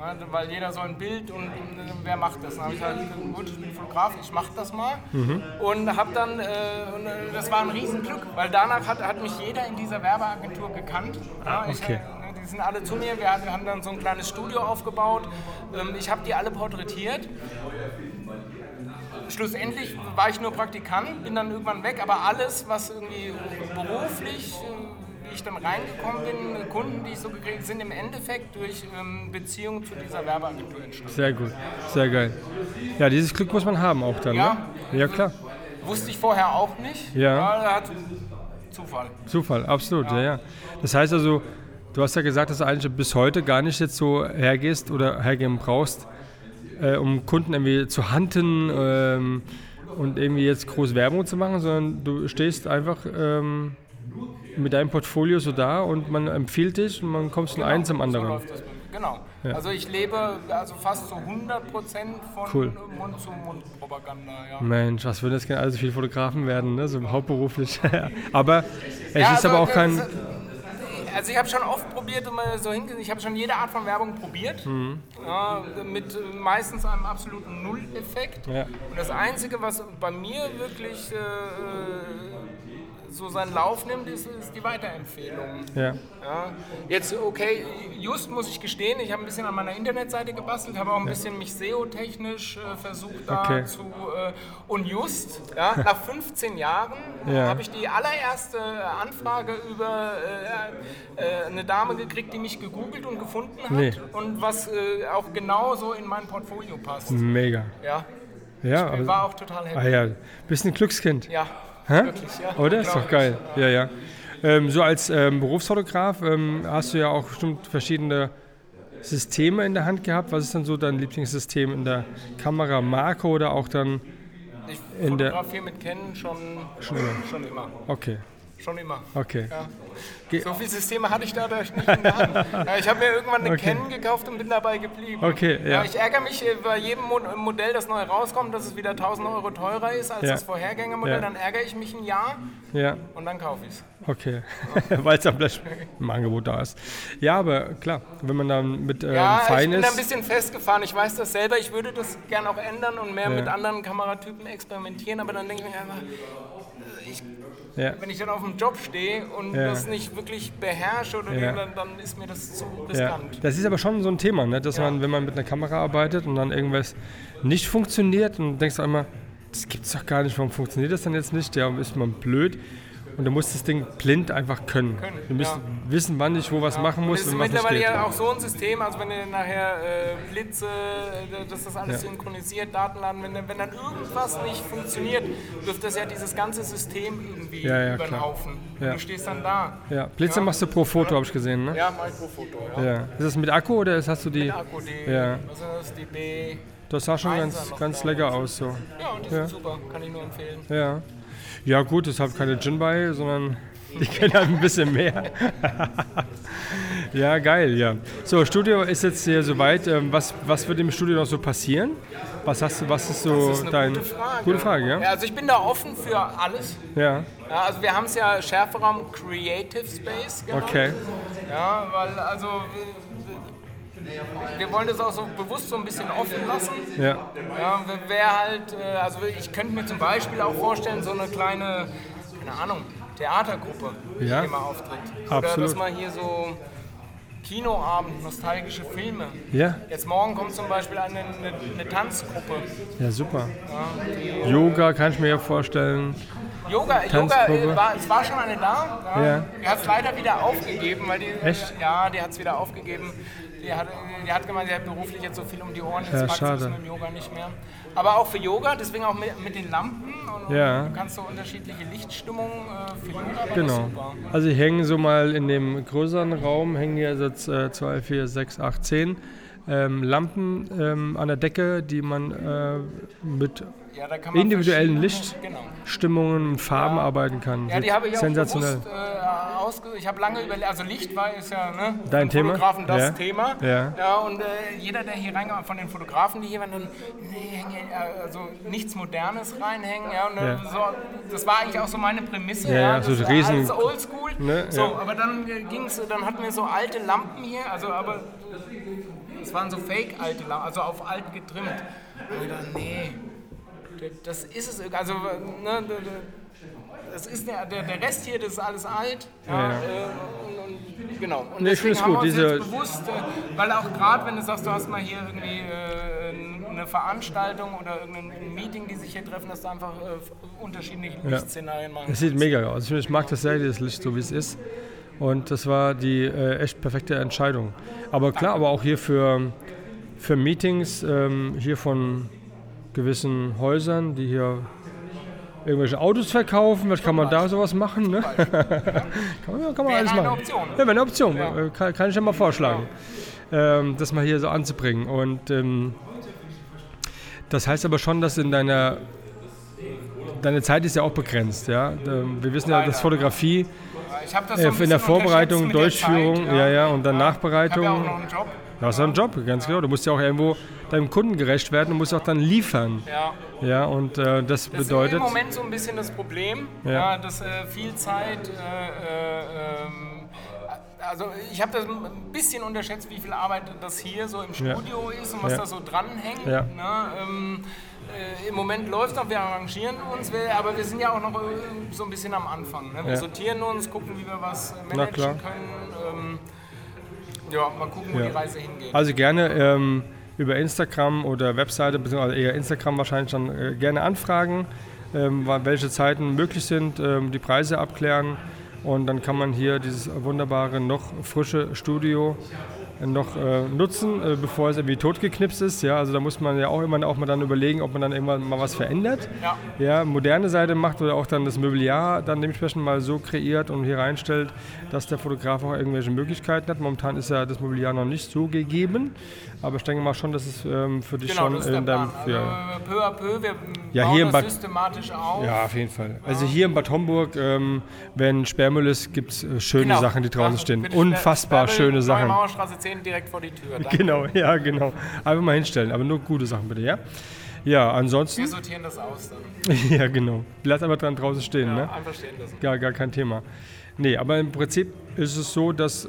Ja, weil jeder so ein Bild und, äh, wer macht das? Dann habe ich halt gut, ich bin Fotograf, ich mache das mal. Mhm. Und habe dann, äh, äh, das war ein Riesenglück, weil danach hat, hat mich jeder in dieser Werbeagentur gekannt. Ich, Ah, okay. äh, die sind alle zu mir, wir, haben dann so ein kleines Studio aufgebaut. Ähm, ich habe die alle porträtiert. Schlussendlich war ich nur Praktikant, bin dann irgendwann weg, aber alles, was irgendwie beruflich, ich dann reingekommen bin, Kunden, die ich so gekriegt habe, sind im Endeffekt durch ähm, Beziehungen zu dieser Werbeagentur entstanden. Sehr gut. Sehr geil. Ja, dieses Glück muss man haben auch dann, Ja. ne? Ja, klar. Wusste ich vorher auch nicht. Ja. hat Zufall. Zufall, absolut, ja. ja, Das heißt also, du hast ja gesagt, dass du eigentlich bis heute gar nicht jetzt so hergehst oder hergehen brauchst, äh, um Kunden irgendwie zu hunten ähm, und irgendwie jetzt groß Werbung zu machen, sondern du stehst einfach ähm, mit deinem Portfolio so da und man empfiehlt dich und man kommt von einem zum So anderen. das. Genau. Also ich lebe also fast zu 100% von Cool. Mund-zu-Mund-Propaganda. Ja. Mensch, was würden jetzt gerne alle so viele Fotografen werden, ne? so hauptberuflich. [LAUGHS] aber es Ja, ist also, aber auch kein. das- Also ich habe schon oft probiert, immer so hingesehen, ich habe schon jede Art von Werbung probiert, Mhm. ja, mit äh, meistens einem absoluten Null-Effekt. Ja. Und das Einzige, was bei mir wirklich äh, so seinen Lauf nimmt, ist, ist die Weiterempfehlung. Ja. Ja. Jetzt, okay, just muss ich gestehen, ich habe ein bisschen an meiner Internetseite gebastelt, habe auch ein bisschen mich SEO-technisch äh, versucht da Okay. zu. Äh, und just, ja, nach [LAUGHS] 15 Jahren Ja. habe ich die allererste Anfrage über äh, äh, eine Dame gekriegt, die mich gegoogelt und gefunden hat Nee. und was äh, auch genau so in mein Portfolio passt. Mega. Ja, Ja, ich also, war auch total happy. ah ja, bist ein Glückskind. Ja, Hä? wirklich, ja. Oder? Ist Glaub doch ich. geil. Ja, ja. Ähm, so als ähm, Berufsfotograf ähm, hast du ja auch bestimmt verschiedene Systeme in der Hand gehabt. Was ist dann so dein Lieblingssystem in der Kamera? Marco oder auch dann Ich in der- fotografiere mit Canon schon, Schon schon immer. Okay. Schon immer. Okay. Ja. So viele Systeme hatte ich da nicht in der Hand. Ja, ich habe mir irgendwann eine Okay. Canon gekauft und bin dabei geblieben. Okay, ja. Ich ärgere mich äh, bei jedem Mo Modell, das neu rauskommt, dass es wieder 1000 Euro teurer ist als Ja. das Vorhergängermodell. Ja. Dann ärgere ich mich ein Jahr Ja, und dann kaufe ich es. okay. [LAUGHS] Weil es dann vielleicht im Angebot da ist. Ja, aber klar, wenn man dann mit ähm, Ja, ich fein bin da ein ist. bisschen festgefahren. Ich weiß das selber. Ich würde das gerne auch ändern und mehr Ja. mit anderen Kameratypen experimentieren. Aber dann denke ich mir einfach, ich, Ja. wenn ich dann auf dem Job stehe und Ja. das nicht wirklich beherrsche, oder Ja. dann, dann ist mir das zu riskant. das ist aber schon so ein Thema, ne? dass man, wenn man mit einer Kamera arbeitet und dann irgendwas nicht funktioniert und denkst du einmal, das gibt's doch gar nicht, warum funktioniert das dann jetzt nicht? Ja, ist man blöd. Und du musst das Ding blind einfach können. Können, Du musst ja. wissen, wann ich wo was machen Und muss es ist und nicht mittlerweile ja auch so ein System, also wenn ihr nachher äh, Blitze, äh, dass das alles Ja. synchronisiert, Datenladen, wenn, wenn dann irgendwas nicht funktioniert, wirft das ja dieses ganze System irgendwie Ja, ja, über den klar. Haufen. Und Ja. du stehst dann da. Ja, Blitze Ja. machst du pro Foto, habe ich gesehen. Ne? Ja, Mikrofoto, ja. Ja. Ist das mit Akku oder ist- hast du die? Mit Akku, die, Ja. was ist das, die B. Das sah schon ganz, ganz lecker aus. So. Ja, und die Ja. sind super, kann ich nur empfehlen. Ja. Ja, gut, es hat keine Gin bei, sondern die kennen halt ein bisschen mehr. [LAUGHS] ja, geil, ja. So, Studio ist jetzt hier soweit. Ähm, Was, was wird im Studio noch so passieren? Was hast du, was ist so ist dein. gute Frage. Gute Frage, ja? Also ich bin da offen für alles. Ja, Ja, also wir haben es ja Schärferaum Creative Space genannt. okay. Ja, weil also wir, wollen das auch so bewusst so ein bisschen offen lassen. Ja, Ja, wer halt, äh, also ich könnte mir zum Beispiel auch vorstellen, so eine kleine, keine Ahnung, Theatergruppe, die Ja. immer auftritt. Oder Absolut. dass man hier so Kinoabend, nostalgische Filme. ja, Jetzt morgen kommt zum Beispiel eine, eine, eine Tanzgruppe. ja, super. Ja, die, Yoga kann ich mir ja vorstellen. Yoga, Yoga Tanzgruppe. äh, war, es war schon eine da. Ja. Ja. Die hat es leider wieder aufgegeben, weil die. Echt? Ja, die hat es wieder aufgegeben. Die hat, die hat gemeint, sie hat beruflich jetzt so viel um die Ohren, jetzt Ja, mag schade. mit dem Yoga nicht mehr. Aber auch für Yoga, deswegen auch mit, mit den Lampen und, Ja. du kannst so unterschiedliche Lichtstimmungen äh, für Yoga war Genau. super. Also hier hängen so mal in dem größeren Raum, hängen hier jetzt 2, 4, 6, 8, 10 ähm, Lampen ähm, an der Decke, die man äh, mit Ja, individuellen verschiedene- Genau. Lichtstimmungen und Farben Ja. arbeiten kann. Ja, die habe ich auch Sensationell. bewusst äh. Ich habe lange überlegt, also Licht war ist ja ne, Dein Thema? Fotografen das. Thema. Ja. und äh, jeder, der hier reingeht, von den Fotografen, die hier waren, dann äh, also nichts Modernes reinhängen. Ja, und, äh, so, das war eigentlich auch so meine Prämisse. Ja, ja, so das, riesen- Alles oldschool. Ne, so, aber dann äh, ging's, dann hatten wir so alte Lampen hier, also aber es waren so fake alte Lampen, also auf alt getrimmt. Und dachte, nee, das ist es. irgendwie. Also, ne, das ist der, der, Rest hier, das ist alles alt. Ja, Ja. Äh, und, und, genau. Und Nee, ich finde deswegen es haben gut, wir uns diese- jetzt bewusst, äh, weil auch gerade wenn du sagst, du hast mal hier irgendwie äh, eine Veranstaltung oder irgendein Meeting, die sich hier treffen, dass du einfach unterschiedliche Lichtszenarien machen Es sieht mega aus. Ich, ich mag das sehr, dieses Licht, so wie es ist. Und das war die äh, echt perfekte Entscheidung. Aber klar, aber auch hier für, für Meetings, ähm, hier von gewissen Häusern, die hier irgendwelche Autos verkaufen, was kann man da sowas machen? Ne? [LAUGHS] kann man, kann man Wäre alles eine machen. Option. Ja, wäre eine Option. Ja. Äh, Kann, kann ich ja mal vorschlagen, ähm, das mal hier so anzubringen. Und ähm, das heißt aber schon, dass in deiner deine Zeit ist ja auch begrenzt, ja. Wir wissen ja, dass Fotografie Ich das so äh, in der Vorbereitung, mit der Durchführung, Zeit, ja, ja, und dann Ich Nachbereitung. ja auch noch einen Job. Du hast ja einen Job, ganz genau. Du musst ja auch irgendwo deinem Kunden gerecht werden und musst auch dann liefern. Ja. Ja, und äh, das, Das bedeutet. ist im Moment so ein bisschen das Problem, Ja. ja. dass äh, viel Zeit. Äh, äh, ähm, also ich habe das ein bisschen unterschätzt, wie viel Arbeit das hier so im Ja. Studio ist und was Ja. da so dranhängt. Ja. Ne? Ähm, äh, Im Moment läuft noch, wir arrangieren uns, wir, aber wir sind ja auch noch äh, so ein bisschen am Anfang. Ne? Wir Ja. sortieren uns, gucken, wie wir was Na managen können. Ähm, ja, mal gucken, wo Ja. die Reise hingeht. Also gerne ähm, über Instagram oder Webseite, beziehungsweise eher Instagram wahrscheinlich dann äh, gerne anfragen, ähm, welche Zeiten möglich sind, ähm, die Preise abklären und dann kann man hier dieses wunderbare, noch frische Studio äh, noch äh, nutzen, äh, bevor es irgendwie totgeknipst ist. Ja, also da muss man ja auch immer auch mal dann überlegen, ob man dann irgendwann mal was verändert. Ja. Ja, moderne Seite macht oder auch dann das Mobiliar dann dementsprechend mal so kreiert und hier reinstellt, dass der Fotograf auch irgendwelche Möglichkeiten hat. Momentan ist ja das Mobiliar noch nicht so gegeben. Aber ich denke mal schon, dass es ähm, für dich Genau, schon das ist in deinem. Plan. Also, ja. äh, peu à peu, wir Ja, bauen hier das Bad- systematisch auf. ja, auf jeden Fall. Also hier in Bad Homburg, ähm, wenn Sperrmüll ist, gibt es äh, schöne Genau. Sachen, die draußen Also, stehen. Unfassbar Sperrmüll, schöne Sachen. Mauerstraße 10 direkt vor die Tür. Danke. Genau, [LAUGHS] ja, genau. Einfach mal hinstellen, aber nur gute Sachen bitte, ja? Ja, ansonsten. Wir sortieren das aus dann. [LAUGHS] ja, genau. Lass einfach dran draußen stehen, ne? Einfach stehen lassen. Gar, gar kein Thema. Nee, aber im Prinzip ist es so, dass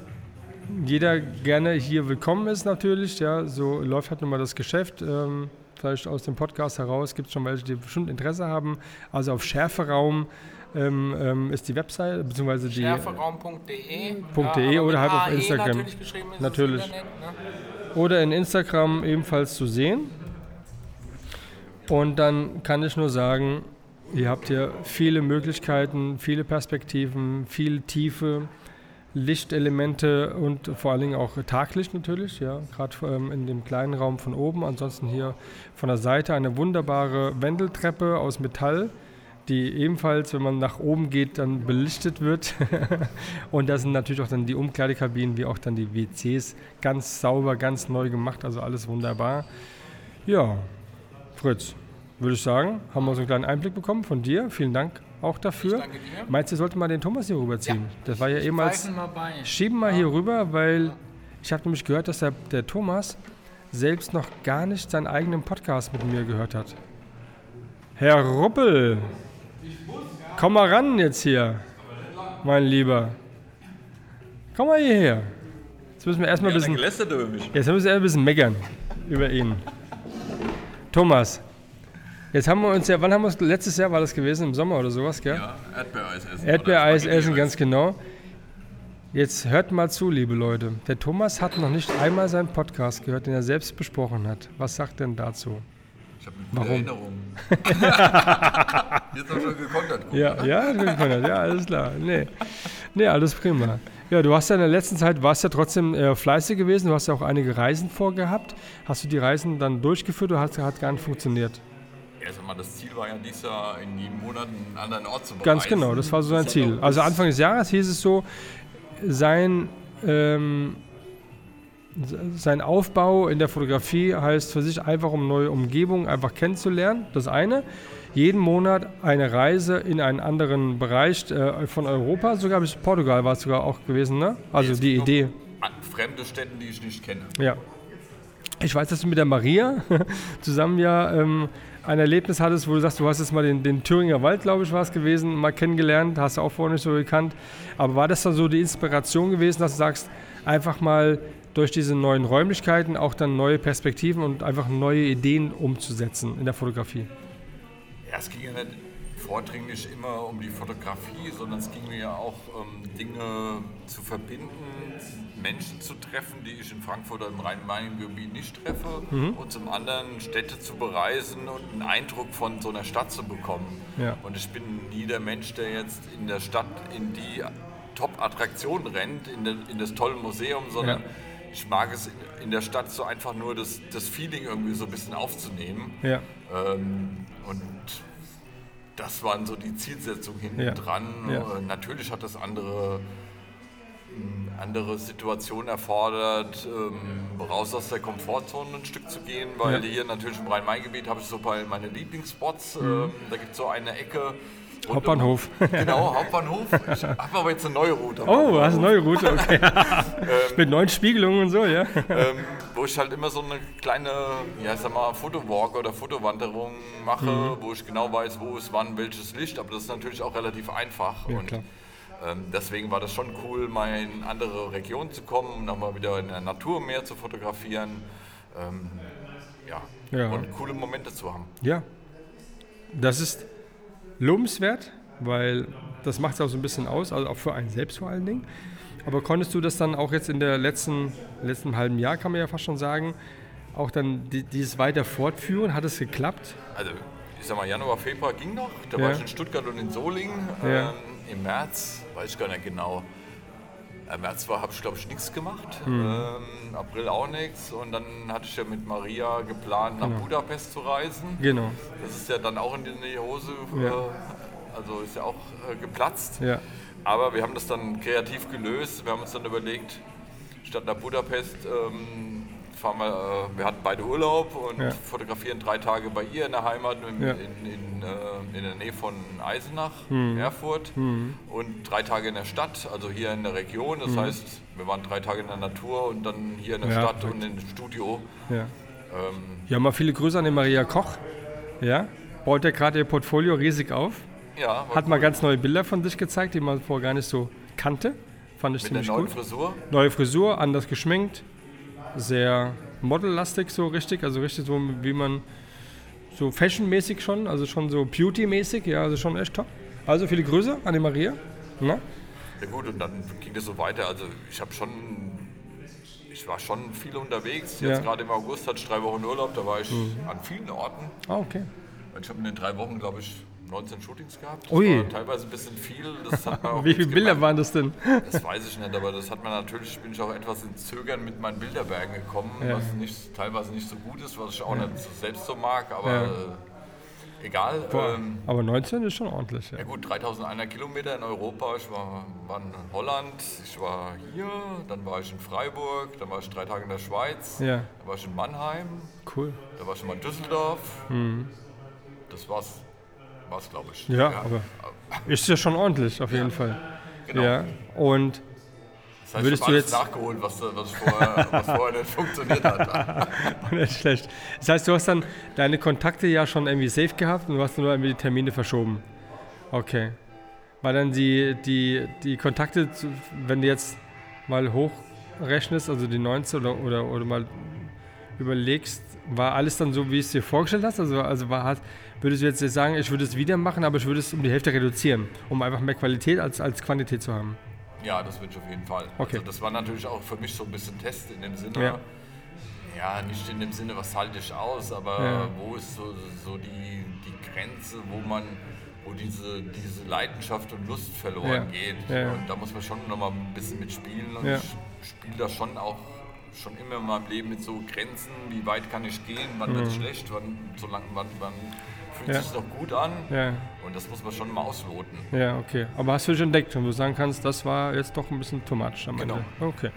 jeder gerne hier willkommen ist natürlich. Ja, so läuft halt nun mal das Geschäft. Ähm, vielleicht aus dem Podcast heraus gibt es schon welche, die bestimmt Interesse haben. Also auf Schärferaum ähm, ähm, ist die Website, beziehungsweise die Schärferaum.de .de aber oder halt auf AE Instagram. Natürlich, Natürlich. Internet, ne? oder in Instagram ebenfalls zu sehen. Und dann kann ich nur sagen, ihr habt hier viele Möglichkeiten, viele Perspektiven, viel Tiefe, Lichtelemente und vor allen Dingen auch Taglicht natürlich, ja, gerade ähm, in dem kleinen Raum von oben. Ansonsten hier von der Seite eine wunderbare Wendeltreppe aus Metall, die ebenfalls, wenn man nach oben geht, dann belichtet wird. [LAUGHS] und da sind natürlich auch dann die Umkleidekabinen wie auch dann die WCs ganz sauber, ganz neu gemacht, also alles wunderbar. Ja, Fritz, würde ich sagen, haben wir so einen kleinen Einblick bekommen von dir. Vielen Dank auch dafür. danke dir. Meinst du, wir sollten mal den Thomas hier rüberziehen? Das war ja ehemals. Mal. Schieben mal hier rüber, weil ich habe nämlich gehört, dass der, der Thomas selbst noch gar nicht seinen eigenen Podcast mit mir gehört hat. Herr Ruppel, komm mal ran jetzt hier, mein Lieber. Komm mal hierher. Jetzt müssen wir erstmal ein bisschen. gelästert über mich. Jetzt müssen wir ein bisschen meckern über ihn. Thomas, jetzt haben wir uns ja, wann haben wir uns, letztes Jahr war das gewesen, im Sommer oder sowas, gell? Ja, Erdbeereis essen. Erdbeereis essen, ganz genau. Jetzt hört mal zu, liebe Leute. Der Thomas hat noch nicht einmal seinen Podcast gehört, den er selbst besprochen hat. Was sagt denn dazu? Ich habe eine Warum? Erinnerung. [LAUGHS] Jetzt auch schon gekontert. gut, Ja, ne? ja, das. ja, alles klar. Nee. nee, alles prima. Ja, du hast ja in der letzten Zeit, warst ja trotzdem äh, fleißig gewesen, du hast ja auch einige Reisen vorgehabt. Hast du die Reisen dann durchgeführt oder hat, hat gar nicht funktioniert? Erst einmal, das Ziel war ja dies Jahr in jedem Monat einen anderen Ort zu bereisen. Ganz genau, das war so sein Ziel. Also Anfang des Jahres hieß es so, sein, ähm, sein Aufbau in der Fotografie heißt für sich einfach, um neue Umgebungen einfach kennenzulernen. Das eine. Jeden Monat eine Reise in einen anderen Bereich äh, von Europa, sogar bis Portugal war es sogar auch gewesen, ne? Also Jetzt die Idee. an Fremde Städte, die ich nicht kenne. Ja. Ich weiß, dass du mit der Maria [LAUGHS] zusammen ja ähm, ein Erlebnis hattest, wo du sagst, du hast jetzt mal den, den Thüringer Wald, glaube ich, war es gewesen, mal kennengelernt, hast du auch vorher nicht so gekannt. Aber war das dann so die Inspiration gewesen, dass du sagst, einfach mal durch diese neuen Räumlichkeiten auch dann neue Perspektiven und einfach neue Ideen umzusetzen in der Fotografie? Ja, es ging ja nicht vordringlich immer um die Fotografie, sondern es ging mir ja auch um Dinge zu verbinden, Menschen zu treffen, die ich in Frankfurt oder im Rhein-Main-Gebiet nicht treffe Mhm. und zum anderen Städte zu bereisen und einen Eindruck von so einer Stadt zu bekommen. Ja. Und ich bin nie der Mensch, der jetzt in der Stadt in die Top-Attraktion rennt, in, den, in das tolle Museum, sondern Ja. ich mag es in, in der Stadt so einfach nur das, das Feeling irgendwie so ein bisschen aufzunehmen. Ja. Ähm, und das waren so die Zielsetzungen hinten Ja. dran. Ja. Äh, natürlich hat das andere, mh, andere Situationen erfordert, ähm, raus aus der Komfortzone ein Stück zu gehen, weil Ja. Mhm. hier natürlich im Rhein-Main-Gebiet habe ich so bei meine Lieblingsspots. Ähm, da gibt es so eine Ecke. Rund Hauptbahnhof. Genau, Hauptbahnhof. Ich habe aber jetzt eine neue Route. Oh, hast eine neue Route, [LAUGHS] okay. Mit neuen Spiegelungen und so, ja. ähm, wo ich halt immer so eine kleine, ja, ich sag mal, Fotowalk oder Fotowanderung mache, Mhm. wo ich genau weiß, wo ist wann welches Licht, aber das ist natürlich auch relativ einfach. Ja, und klar. ähm, deswegen war das schon cool, mal in andere Regionen zu kommen, nochmal wieder in der Natur mehr zu fotografieren. Ähm, ja. Ja. und coole Momente zu haben. Ja, das ist lobenswert, weil das macht es auch so ein bisschen aus, also auch für einen selbst vor allen Dingen. Aber konntest du das dann auch jetzt in der letzten, letzten halben Jahr, kann man ja fast schon sagen, auch dann die, dieses weiter fortführen? Hat es geklappt? Also, ich sag mal, Januar, Februar ging noch. Da Ja. war ich in Stuttgart und in Solingen. Ja. Ähm, Im März, weiß ich gar nicht genau. Im März habe ich, glaube ich, nichts gemacht. Mhm. Ähm, April auch nichts. Und dann hatte ich ja mit Maria geplant, nach Genau. Budapest zu reisen. Genau. Das ist ja dann auch in die Hose, Ja. äh, also ist ja auch äh, geplatzt. Ja. Aber wir haben das dann kreativ gelöst. Wir haben uns dann überlegt, statt nach Budapest ähm, fahren wir, äh, wir hatten beide Urlaub und Ja. fotografieren drei Tage bei ihr in der Heimat in, Ja. in, in, äh, in der Nähe von Eisenach, Mhm. Erfurt und drei Tage in der Stadt, also hier in der Region. Das heißt, wir waren drei Tage in der Natur und dann hier in der. Ja, Stadt perfekt. und im Studio. Ja. Ähm, Ja, mal viele Grüße an die Maria Koch. Ja, baut ja gerade ihr Portfolio riesig auf. ja, Hat mal cool. ganz neue Bilder von sich gezeigt, die man vorher gar nicht so kannte. Fand ich mit der ziemlich neuen gut. Frisur. Neue Frisur, anders geschminkt, sehr modellastig so richtig, also richtig so wie man so fashionmäßig schon, also schon so beauty-mäßig, ja, also schon echt top. Also viele Grüße an die Maria. Na? Ja gut, und dann ging das so weiter. Also ich habe schon, ich war schon viel unterwegs. Jetzt Ja. Mhm. gerade im August hatte ich drei Wochen Urlaub, da war ich an vielen Orten. Ah, okay. Ich habe in den drei Wochen, glaube ich, 19 Shootings gehabt. Das Ui. teilweise ein bisschen viel. [LAUGHS] Wie viele Bilder gemerkt. waren das denn? Das weiß ich nicht, aber das hat man natürlich, bin ich auch etwas ins Zögern mit meinen Bilderbergen gekommen, Ja. was nicht, teilweise nicht so gut ist, was ich auch nicht so selbst so mag, aber Ja. äh, egal. Boah, Ähm, aber 19 ist schon ordentlich. Ja. ja gut, 3100 Kilometer in Europa. Ich war, war in Holland, ich war hier, dann war ich in Freiburg, dann war ich drei Tage in der Schweiz, Ja. dann war ich in Mannheim, Cool. da war ich mal in Düsseldorf. Das war's, war's glaube ich. Ja, aber ist ja schon ordentlich, auf jeden Fall. Genau. Ja. Und das heißt, würdest ich du jetzt- nachgeholt, was, was, ich vorher, was vorher nicht funktioniert hat. [LAUGHS] nicht schlecht. Das heißt, du hast dann deine Kontakte ja schon irgendwie safe gehabt und du hast nur irgendwie die Termine verschoben. Okay. War dann die, die, die Kontakte, wenn du jetzt mal hochrechnest, also die 19 oder, oder, oder mal überlegst, war alles dann so, wie es dir vorgestellt hast? Also, also war, hat, würdest du jetzt sagen, ich würde es wieder machen, aber ich würde es um die Hälfte reduzieren, um einfach mehr Qualität als, als Quantität zu haben? Ja, das wünsche ich auf jeden Fall. Okay. Also das war natürlich auch für mich so ein bisschen Test in dem Sinne. Ja. Ja, nicht in dem Sinne, was halte ich aus, aber Ja. wo ist so, so die, die Grenze, wo man, wo diese, diese Leidenschaft und Lust verloren Ja. geht. Und da muss man schon noch mal ein bisschen mitspielen und ich spiele da schon auch schon immer in meinem Leben mit so Grenzen, wie weit kann ich gehen, wann Mhm. wird es schlecht, wann, so lang, wann, wann fühlt Ja. sich noch gut an. Ja. Und das muss man schon mal ausloten. Ja, okay. Aber hast du dich entdeckt und du sagen kannst, das war jetzt doch ein bisschen too much am Genau. Ende. Okay.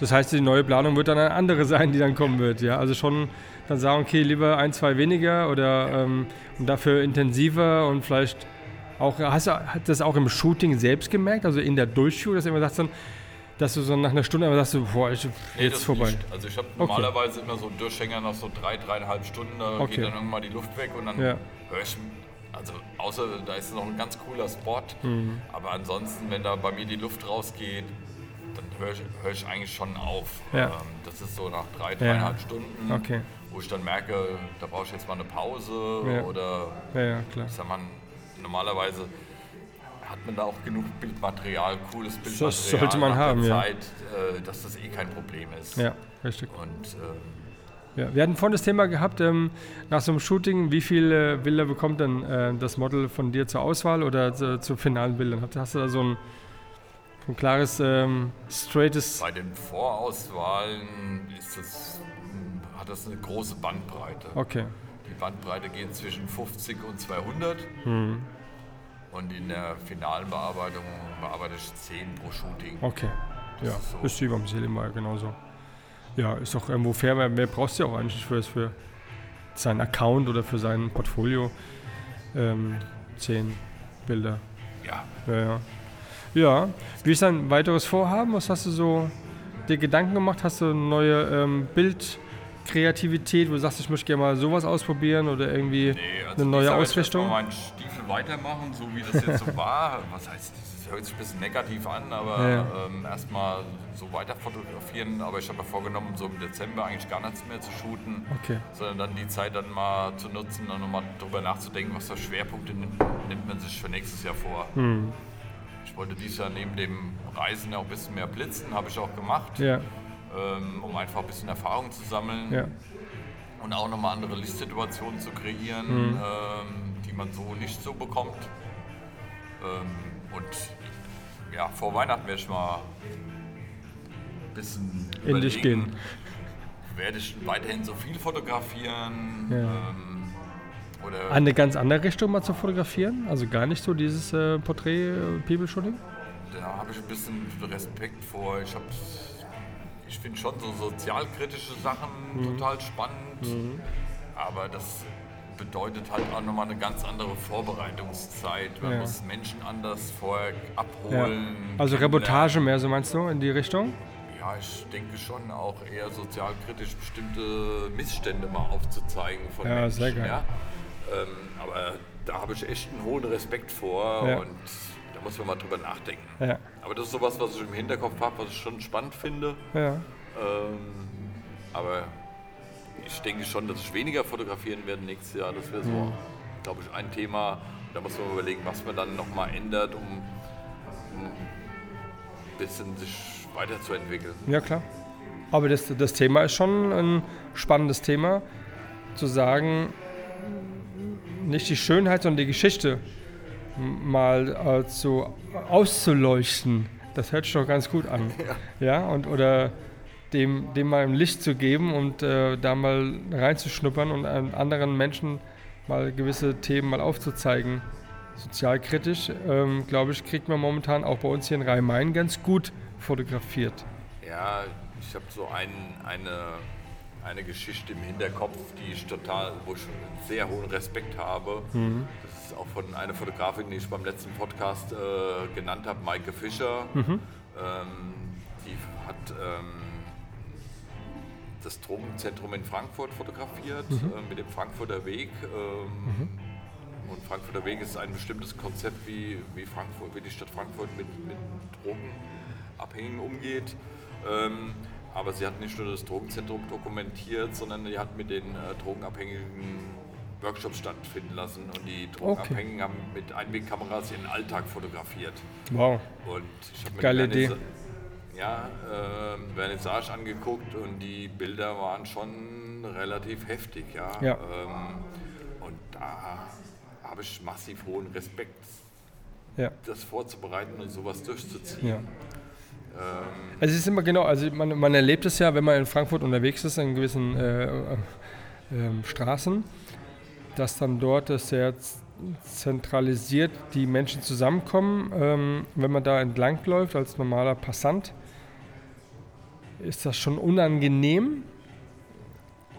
Das heißt, die neue Planung wird dann eine andere sein, die dann kommen wird. Ja, also schon dann sagen, okay, lieber ein, zwei weniger oder ähm, und dafür intensiver und vielleicht auch, hast du das auch im Shooting selbst gemerkt, also in der Durchführung, dass du immer sagst dann, dass du so nach einer Stunde aber sagst, du, boah, ich, Nee, jetzt vorbei. Nicht. Also ich habe normalerweise immer so einen Durchhänger nach so drei, dreieinhalb Stunden, da Okay. geht dann irgendwann die Luft weg und dann Ja. höre ich, also außer da ist noch ein ganz cooler Spot, Mhm. aber ansonsten, wenn da bei mir die Luft rausgeht, dann höre ich, hör ich eigentlich schon auf. Ja. Ähm, das ist so nach drei, dreieinhalb Stunden, Okay. wo ich dann merke, da brauche ich jetzt mal eine Pause Ja. oder Ja, ja, klar. ich sag mal, normalerweise hat man da auch genug Bildmaterial, cooles Bildmaterial sollte man haben, der ja. Zeit, äh, dass das eh kein Problem ist. Ja, richtig. Und ähm, Ja, wir hatten vorhin das Thema gehabt, ähm, nach so einem Shooting, wie viele Bilder bekommt denn äh, das Model von dir zur Auswahl oder zu, zu finalen Bildern? Hast, du da so ein, ein klares, ähm, straightes... bei den Vorauswahlen ist das, mh, hat das eine große Bandbreite. Okay, Die Bandbreite geht zwischen 50 und 200 Hm. Und in der finalen Bearbeitung bearbeite ich 10 pro Shooting. okay. Ja, ist so. ist wie beim Selimar genauso. Ja, ist doch irgendwo fair, weil mehr brauchst du ja auch eigentlich für, für seinen Account oder für sein Portfolio. Ähm, zehn Bilder. Ja, Ja, ja. Ja, wie ist dein weiteres Vorhaben? Was hast du so dir Gedanken gemacht? Hast du eine neue ähm, Bildkreativität, wo du sagst, ich möchte gerne mal sowas ausprobieren oder irgendwie nee, also eine neue werde ich Ausrichtung? erstmal meinen Stiefel weitermachen, so wie das jetzt so war. [LAUGHS] Was heißt, das hört sich ein bisschen negativ an, aber Ja, ähm, erstmal so weiter fotografieren. Aber ich habe mir vorgenommen, so im Dezember eigentlich gar nichts mehr zu shooten. Okay. sondern dann die Zeit dann mal zu nutzen und nochmal drüber nachzudenken, was für Schwerpunkte nimmt, nimmt man sich für nächstes Jahr vor. Hm. Ich wollte dieses Jahr neben dem Reisen auch ein bisschen mehr blitzen, habe ich auch gemacht, Ja, ähm, um einfach ein bisschen Erfahrung zu sammeln ja, und auch nochmal andere Lichtsituationen zu kreieren, Mhm. ähm, man so nicht so bekommt. Ähm, und ja, vor Weihnachten werde ich mal ein bisschen in dich überlegen, gehen. werde ich weiterhin so viel fotografieren? Ja. Ähm, oder Eine ganz andere Richtung mal zu fotografieren? Also gar nicht so dieses äh, Porträt-People-Shooting? da habe ich ein bisschen Respekt vor. Ich habe ich finde schon so sozialkritische Sachen total spannend. Aber das bedeutet halt auch nochmal eine ganz andere Vorbereitungszeit. Man Ja. muss Menschen anders vorher Ja. abholen. Also kennenlernen. Reportage mehr, so meinst du, in die Richtung? Ja, ich denke schon auch eher sozialkritisch bestimmte Missstände mal aufzuzeigen von Ja, Menschen. sehr geil. Ja? Ähm, aber da habe ich echt einen hohen Respekt vor Ja. und da muss man mal drüber nachdenken. Ja. Aber das ist sowas, was ich im Hinterkopf habe, was ich schon spannend finde. Ja. Ähm, aber ich denke schon, dass ich weniger fotografieren werde nächstes Jahr. Das wäre so, Mhm. glaube ich, ein Thema. Da muss man überlegen, was man dann nochmal ändert, um, um ein bisschen sich weiterzuentwickeln. Ja, klar. Aber das, das Thema ist schon ein spannendes Thema, zu sagen, nicht die Schönheit, sondern die Geschichte mal äh, zu, auszuleuchten. Das hört sich doch ganz gut an. [LAUGHS] Ja, und oder dem, dem mal im Licht zu geben und äh, da mal reinzuschnuppern und an anderen Menschen mal gewisse Themen mal aufzuzeigen. Sozialkritisch, ähm, glaube ich, kriegt man momentan auch bei uns hier in Rhein-Main ganz gut fotografiert. Ja, ich habe so ein, eine, eine Geschichte im Hinterkopf, die ich total, wo ich einen sehr hohen Respekt habe. Das ist auch von einer Fotografin, die ich beim letzten Podcast äh, genannt habe, Maike Fischer. Ähm, die hat ähm, das Drogenzentrum in Frankfurt fotografiert äh, mit dem Frankfurter Weg. Ähm, Und Frankfurter Weg ist ein bestimmtes Konzept, wie, wie, Frankfurt, wie die Stadt Frankfurt mit, mit Drogenabhängigen umgeht. Ähm, aber sie hat nicht nur das Drogenzentrum dokumentiert, sondern sie hat mit den äh, Drogenabhängigen Workshops stattfinden lassen. Und die Drogenabhängigen haben mit Einwegkameras ihren Alltag fotografiert. Wow. Und ich habe mir Geile Idee. Ja, ähm, Vernissage angeguckt und die Bilder waren schon relativ heftig, ja. Ja. Ähm, und da habe ich massiv hohen Respekt, Ja. das vorzubereiten und sowas durchzuziehen. Ja. Also es ist immer genau, also man, man erlebt es ja, wenn man in Frankfurt unterwegs ist, in gewissen äh, äh, ähm, Straßen, dass dann dort das sehr zentralisiert die Menschen zusammenkommen. Ähm, wenn man da entlang läuft als normaler Passant, ist das schon unangenehm.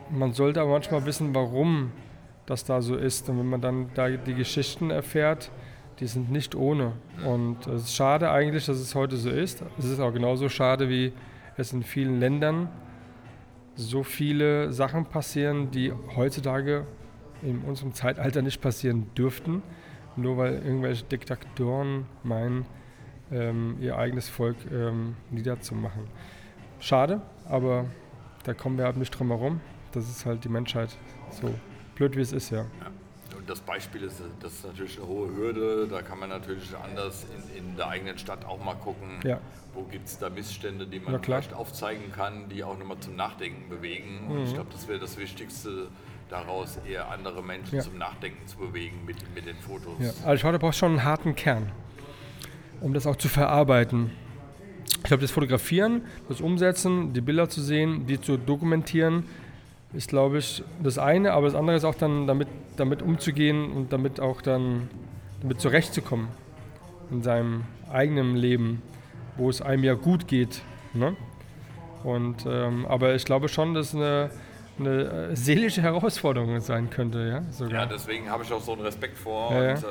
Man sollte aber manchmal wissen, warum das da so ist. Und wenn man dann da die Geschichten erfährt, die sind nicht ohne. Und es ist schade eigentlich, dass es heute so ist. Es ist auch genauso schade, wie es in vielen Ländern so viele Sachen passieren, die heutzutage in unserem Zeitalter nicht passieren dürften, nur weil irgendwelche Diktatoren meinen, ähm, ihr eigenes Volk ähm, niederzumachen. Schade, aber da kommen wir halt nicht drum herum. Das ist halt die Menschheit so blöd, wie es ist, ja. Und das Beispiel ist, das ist natürlich eine hohe Hürde. Da kann man natürlich anders in, in der eigenen Stadt auch mal gucken, Ja. wo gibt es da Missstände, die man vielleicht aufzeigen kann, die auch nochmal zum Nachdenken bewegen. Und Mhm. ich glaube, das wäre das Wichtigste daraus, eher andere Menschen Ja. zum Nachdenken zu bewegen mit, mit den Fotos. Ja, also ich glaube, du brauchst schon einen harten Kern, um das auch zu verarbeiten. Ich glaube, das Fotografieren, das Umsetzen, die Bilder zu sehen, die zu dokumentieren, ist, glaube ich, das eine, aber das andere ist auch dann damit, damit umzugehen und damit auch dann damit zurechtzukommen in seinem eigenen Leben, wo es einem ja gut geht. Ne? Und, ähm, aber ich glaube schon, dass eine, eine äh, seelische Herausforderung sein könnte, ja, sogar. Ja, deswegen habe ich auch so einen Respekt vor. Ja. Und ähm,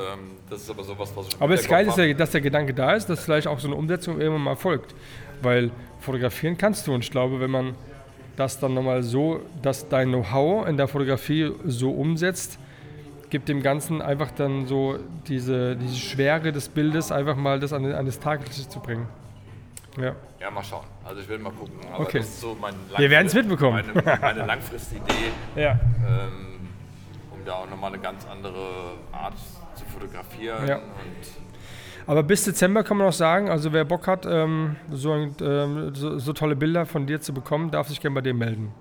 das ist aber sowas, was ich Aber das Hinterkopf Geile ist, ja, dass der Gedanke da ist, dass vielleicht auch so eine Umsetzung irgendwann mal folgt. Weil fotografieren kannst du und ich glaube, wenn man das dann nochmal so, dass dein Know-how in der Fotografie so umsetzt, gibt dem Ganzen einfach dann so diese, diese Schwere des Bildes einfach mal das an, an das Tageslicht zu bringen. Ja. Ja, mal schauen. Also ich will mal gucken. Aber Okay. das ist so mein Wir werden's Langfrist- mitbekommen. Meine, meine Langfristidee, [LAUGHS] Ja. ähm, um da auch nochmal eine ganz andere Art zu fotografieren. Ja. Aber bis Dezember kann man auch sagen, also wer Bock hat, ähm, so, ähm, so, so tolle Bilder von dir zu bekommen, darf sich gerne bei dir melden.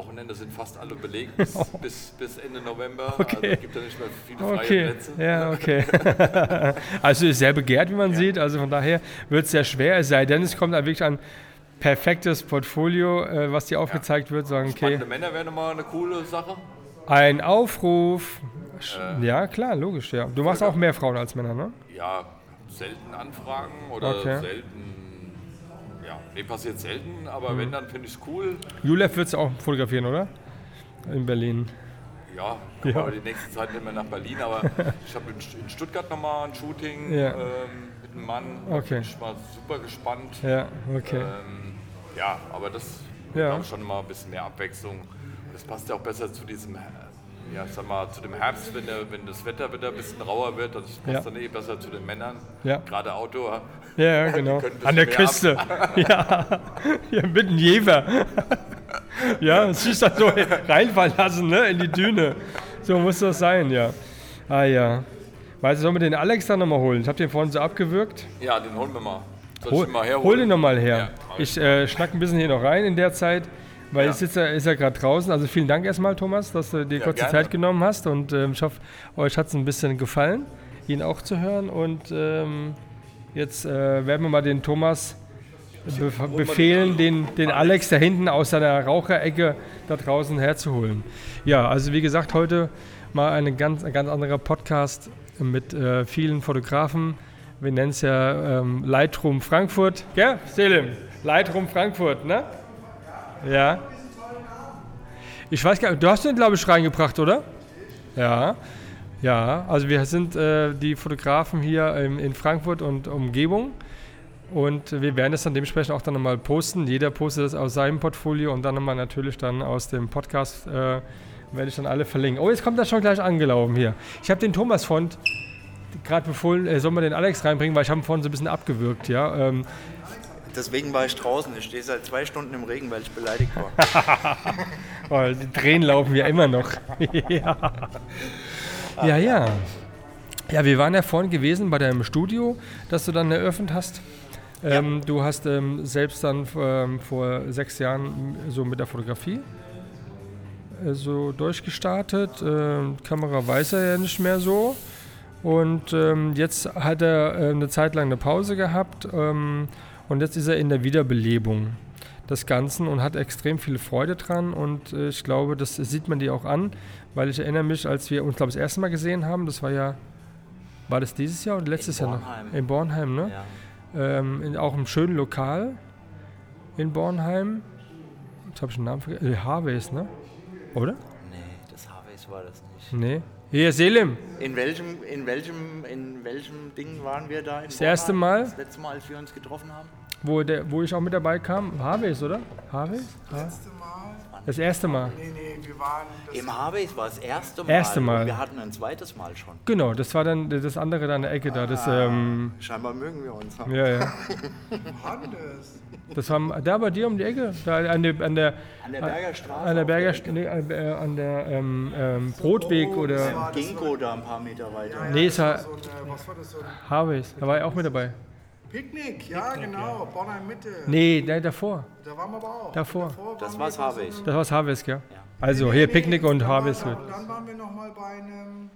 Wochenende sind fast alle belegt bis, [LAUGHS] bis, bis Ende November. Okay. Also es gibt ja nicht mehr viele freie Okay, Plätze. ja, okay. [LAUGHS] also ist sehr begehrt, wie man sieht. Also von daher wird es sehr schwer, es sei denn, es kommt wirklich ein perfektes Portfolio, äh, was dir aufgezeigt wird, sagen, okay, Spannende Männer wäre nochmal eine coole Sache. ein Aufruf. Äh. Ja, klar, logisch, ja. Du machst auch mehr Frauen als Männer, ne? Ja, selten Anfragen oder Okay. selten ja, nee, passiert selten, aber wenn, dann finde ich es cool. Julef wird es auch fotografieren, oder? In Berlin. Ja, [LAUGHS] Ja. wir die nächste Zeit nicht mehr nach Berlin, aber [LAUGHS] ich habe in, Stuttgart nochmal ein Shooting Ja. ähm, mit einem Mann. Da Okay. bin ich mal super gespannt. Ja, okay. Ähm, ja, aber das ja. schon mal ein bisschen mehr Abwechslung. Das passt ja auch besser zu diesem, ja, sag mal, zu dem Herbst, wenn, der, wenn das Wetter wieder ein bisschen rauer wird. Das passt Ja. dann eh besser zu den Männern. Ja. Gerade Outdoor. Ja, [LAUGHS] genau. An der Küste. [LAUGHS] Ja. ja, mit einem Jever. ja, sich dann so reinfallen lassen, ne, in die Düne. So muss das sein, ja. Ah ja. Weißt du, sollen wir den Alex dann nochmal holen? Ich habe den vorhin so abgewürgt. Ja, den holen wir mal. Soll Hol, ich den mal herholen? hol den nochmal her. Ja, ich äh, schnack ein bisschen hier noch rein in der Zeit, weil Ja. sitze, ist ja gerade draußen. Also vielen Dank erstmal, Thomas, dass du dir Ja, kurz die gerne. Zeit genommen hast. Und ähm, ich hoffe, euch hat es ein bisschen gefallen, ihn auch zu hören. Und ähm, jetzt äh, werden wir mal den Thomas be befehlen, den, den Alex da hinten aus seiner Raucherecke da draußen herzuholen. Ja, also wie gesagt, heute mal eine ganz, ein ganz anderer Podcast mit äh, vielen Fotografen. Wir nennen es ja ähm, Lightroom Frankfurt. Gell, Selim? Lightroom Frankfurt, ne? Ja. Ich weiß gar nicht, du hast den, glaube ich, reingebracht, oder? Ja. Ja, also wir sind äh, die Fotografen hier ähm, in Frankfurt und Umgebung. Und wir werden das dann dementsprechend auch dann nochmal posten. Jeder postet das aus seinem Portfolio und dann nochmal natürlich dann aus dem Podcast äh, werde ich dann alle verlinken. Oh, jetzt kommt er schon gleich angelaufen hier. Ich habe den Thomas Font gerade befohlen, äh, soll man den Alex reinbringen, weil ich habe ihn vorhin so ein bisschen abgewürgt, ja. Ähm, Deswegen war ich draußen. Ich stehe seit zwei Stunden im Regen, weil ich beleidigt war. [LAUGHS] oh, die Tränen laufen ja immer noch. [LAUGHS] ja. ja, ja. Ja, wir waren ja vorhin gewesen bei deinem Studio, das du dann eröffnet hast. Ähm, Du hast ähm, selbst dann ähm, vor sechs Jahren so mit der Fotografie äh, so durchgestartet. Ähm, Kamera weiß er ja nicht mehr so. Und ähm, jetzt hat er äh, eine Zeit lang eine Pause gehabt ähm, und jetzt ist er in der Wiederbelebung des Ganzen und hat extrem viel Freude dran und äh, ich glaube, das sieht man dir auch an, weil ich erinnere mich, als wir uns, glaube ich, das erste Mal gesehen haben, das war ja, war das dieses Jahr oder letztes Jahr Bornheim. noch? In Bornheim, ne? Ja. Ähm, in, auch im schönen Lokal in Bornheim. Jetzt habe ich den Namen vergessen. Äh, Harveys, ne? Oder? Nee, das Harveys war das nicht. Nee. Hier, Selim. In welchem, in welchem, in welchem Ding waren wir da? In Das erste Bornheim? Mal? Das letzte Mal, als wir uns getroffen haben? Wo, der, wo ich auch mit dabei kam. Harveys, oder? Harveys? Letzte Mal. Das erste Mal. Nee, nee, wir waren. Das Im Harveys war das erste Mal. Erste Mal. Und wir hatten ein zweites Mal schon. Genau, das war dann das andere da an der Ecke da. Das, ähm, Scheinbar mögen wir uns. ja, ja. [LAUGHS] waren das. Das war da bei dir um die Ecke. Da an der, an der, An der Berger Straße. an der Berger, Ecke. nee, äh, an der ähm, ähm, Brotweg oder. Ginkgo da ein paar Meter weiter. Nee, es war So eine, was war das? So ein Harveys. Da war ich auch mit dabei. Picknick, ja, genau. Bornheim Mitte. Nee, nee, davor. Da waren wir aber auch. Davor. Davor Das war's einem- Das war's Harveys, gell? Also hier Picknick und dann Harvest. Und dann waren wir nochmal bei einem.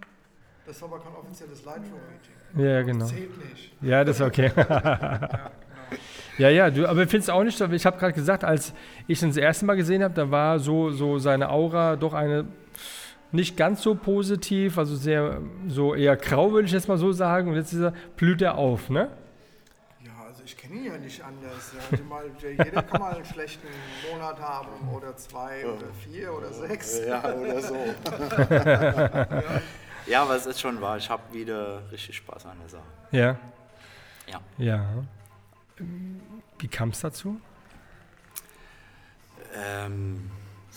Das war aber kein offizielles Lightroom-Meeting. Ja, ja, genau. Zählt nicht. Ja, das ist okay. [LAUGHS] ja, ja, du, aber findest auch nicht, so- ich habe gerade gesagt, als ich ihn das erste Mal gesehen habe, da war so, so seine Aura doch eine nicht ganz so positiv, also sehr, so eher grau, würde ich jetzt mal so sagen. Und jetzt ist er, blüht er auf, ne? Ich kenne ihn ja nicht anders. Ja. Mal, jeder kann mal einen schlechten Monat haben oder zwei oder vier oder sechs. Ja, oder so. [LAUGHS] ja, aber es ist schon wahr. Ich habe wieder richtig Spaß an der Sache. Ja. Ja. Ja. Wie kam es dazu? Ähm,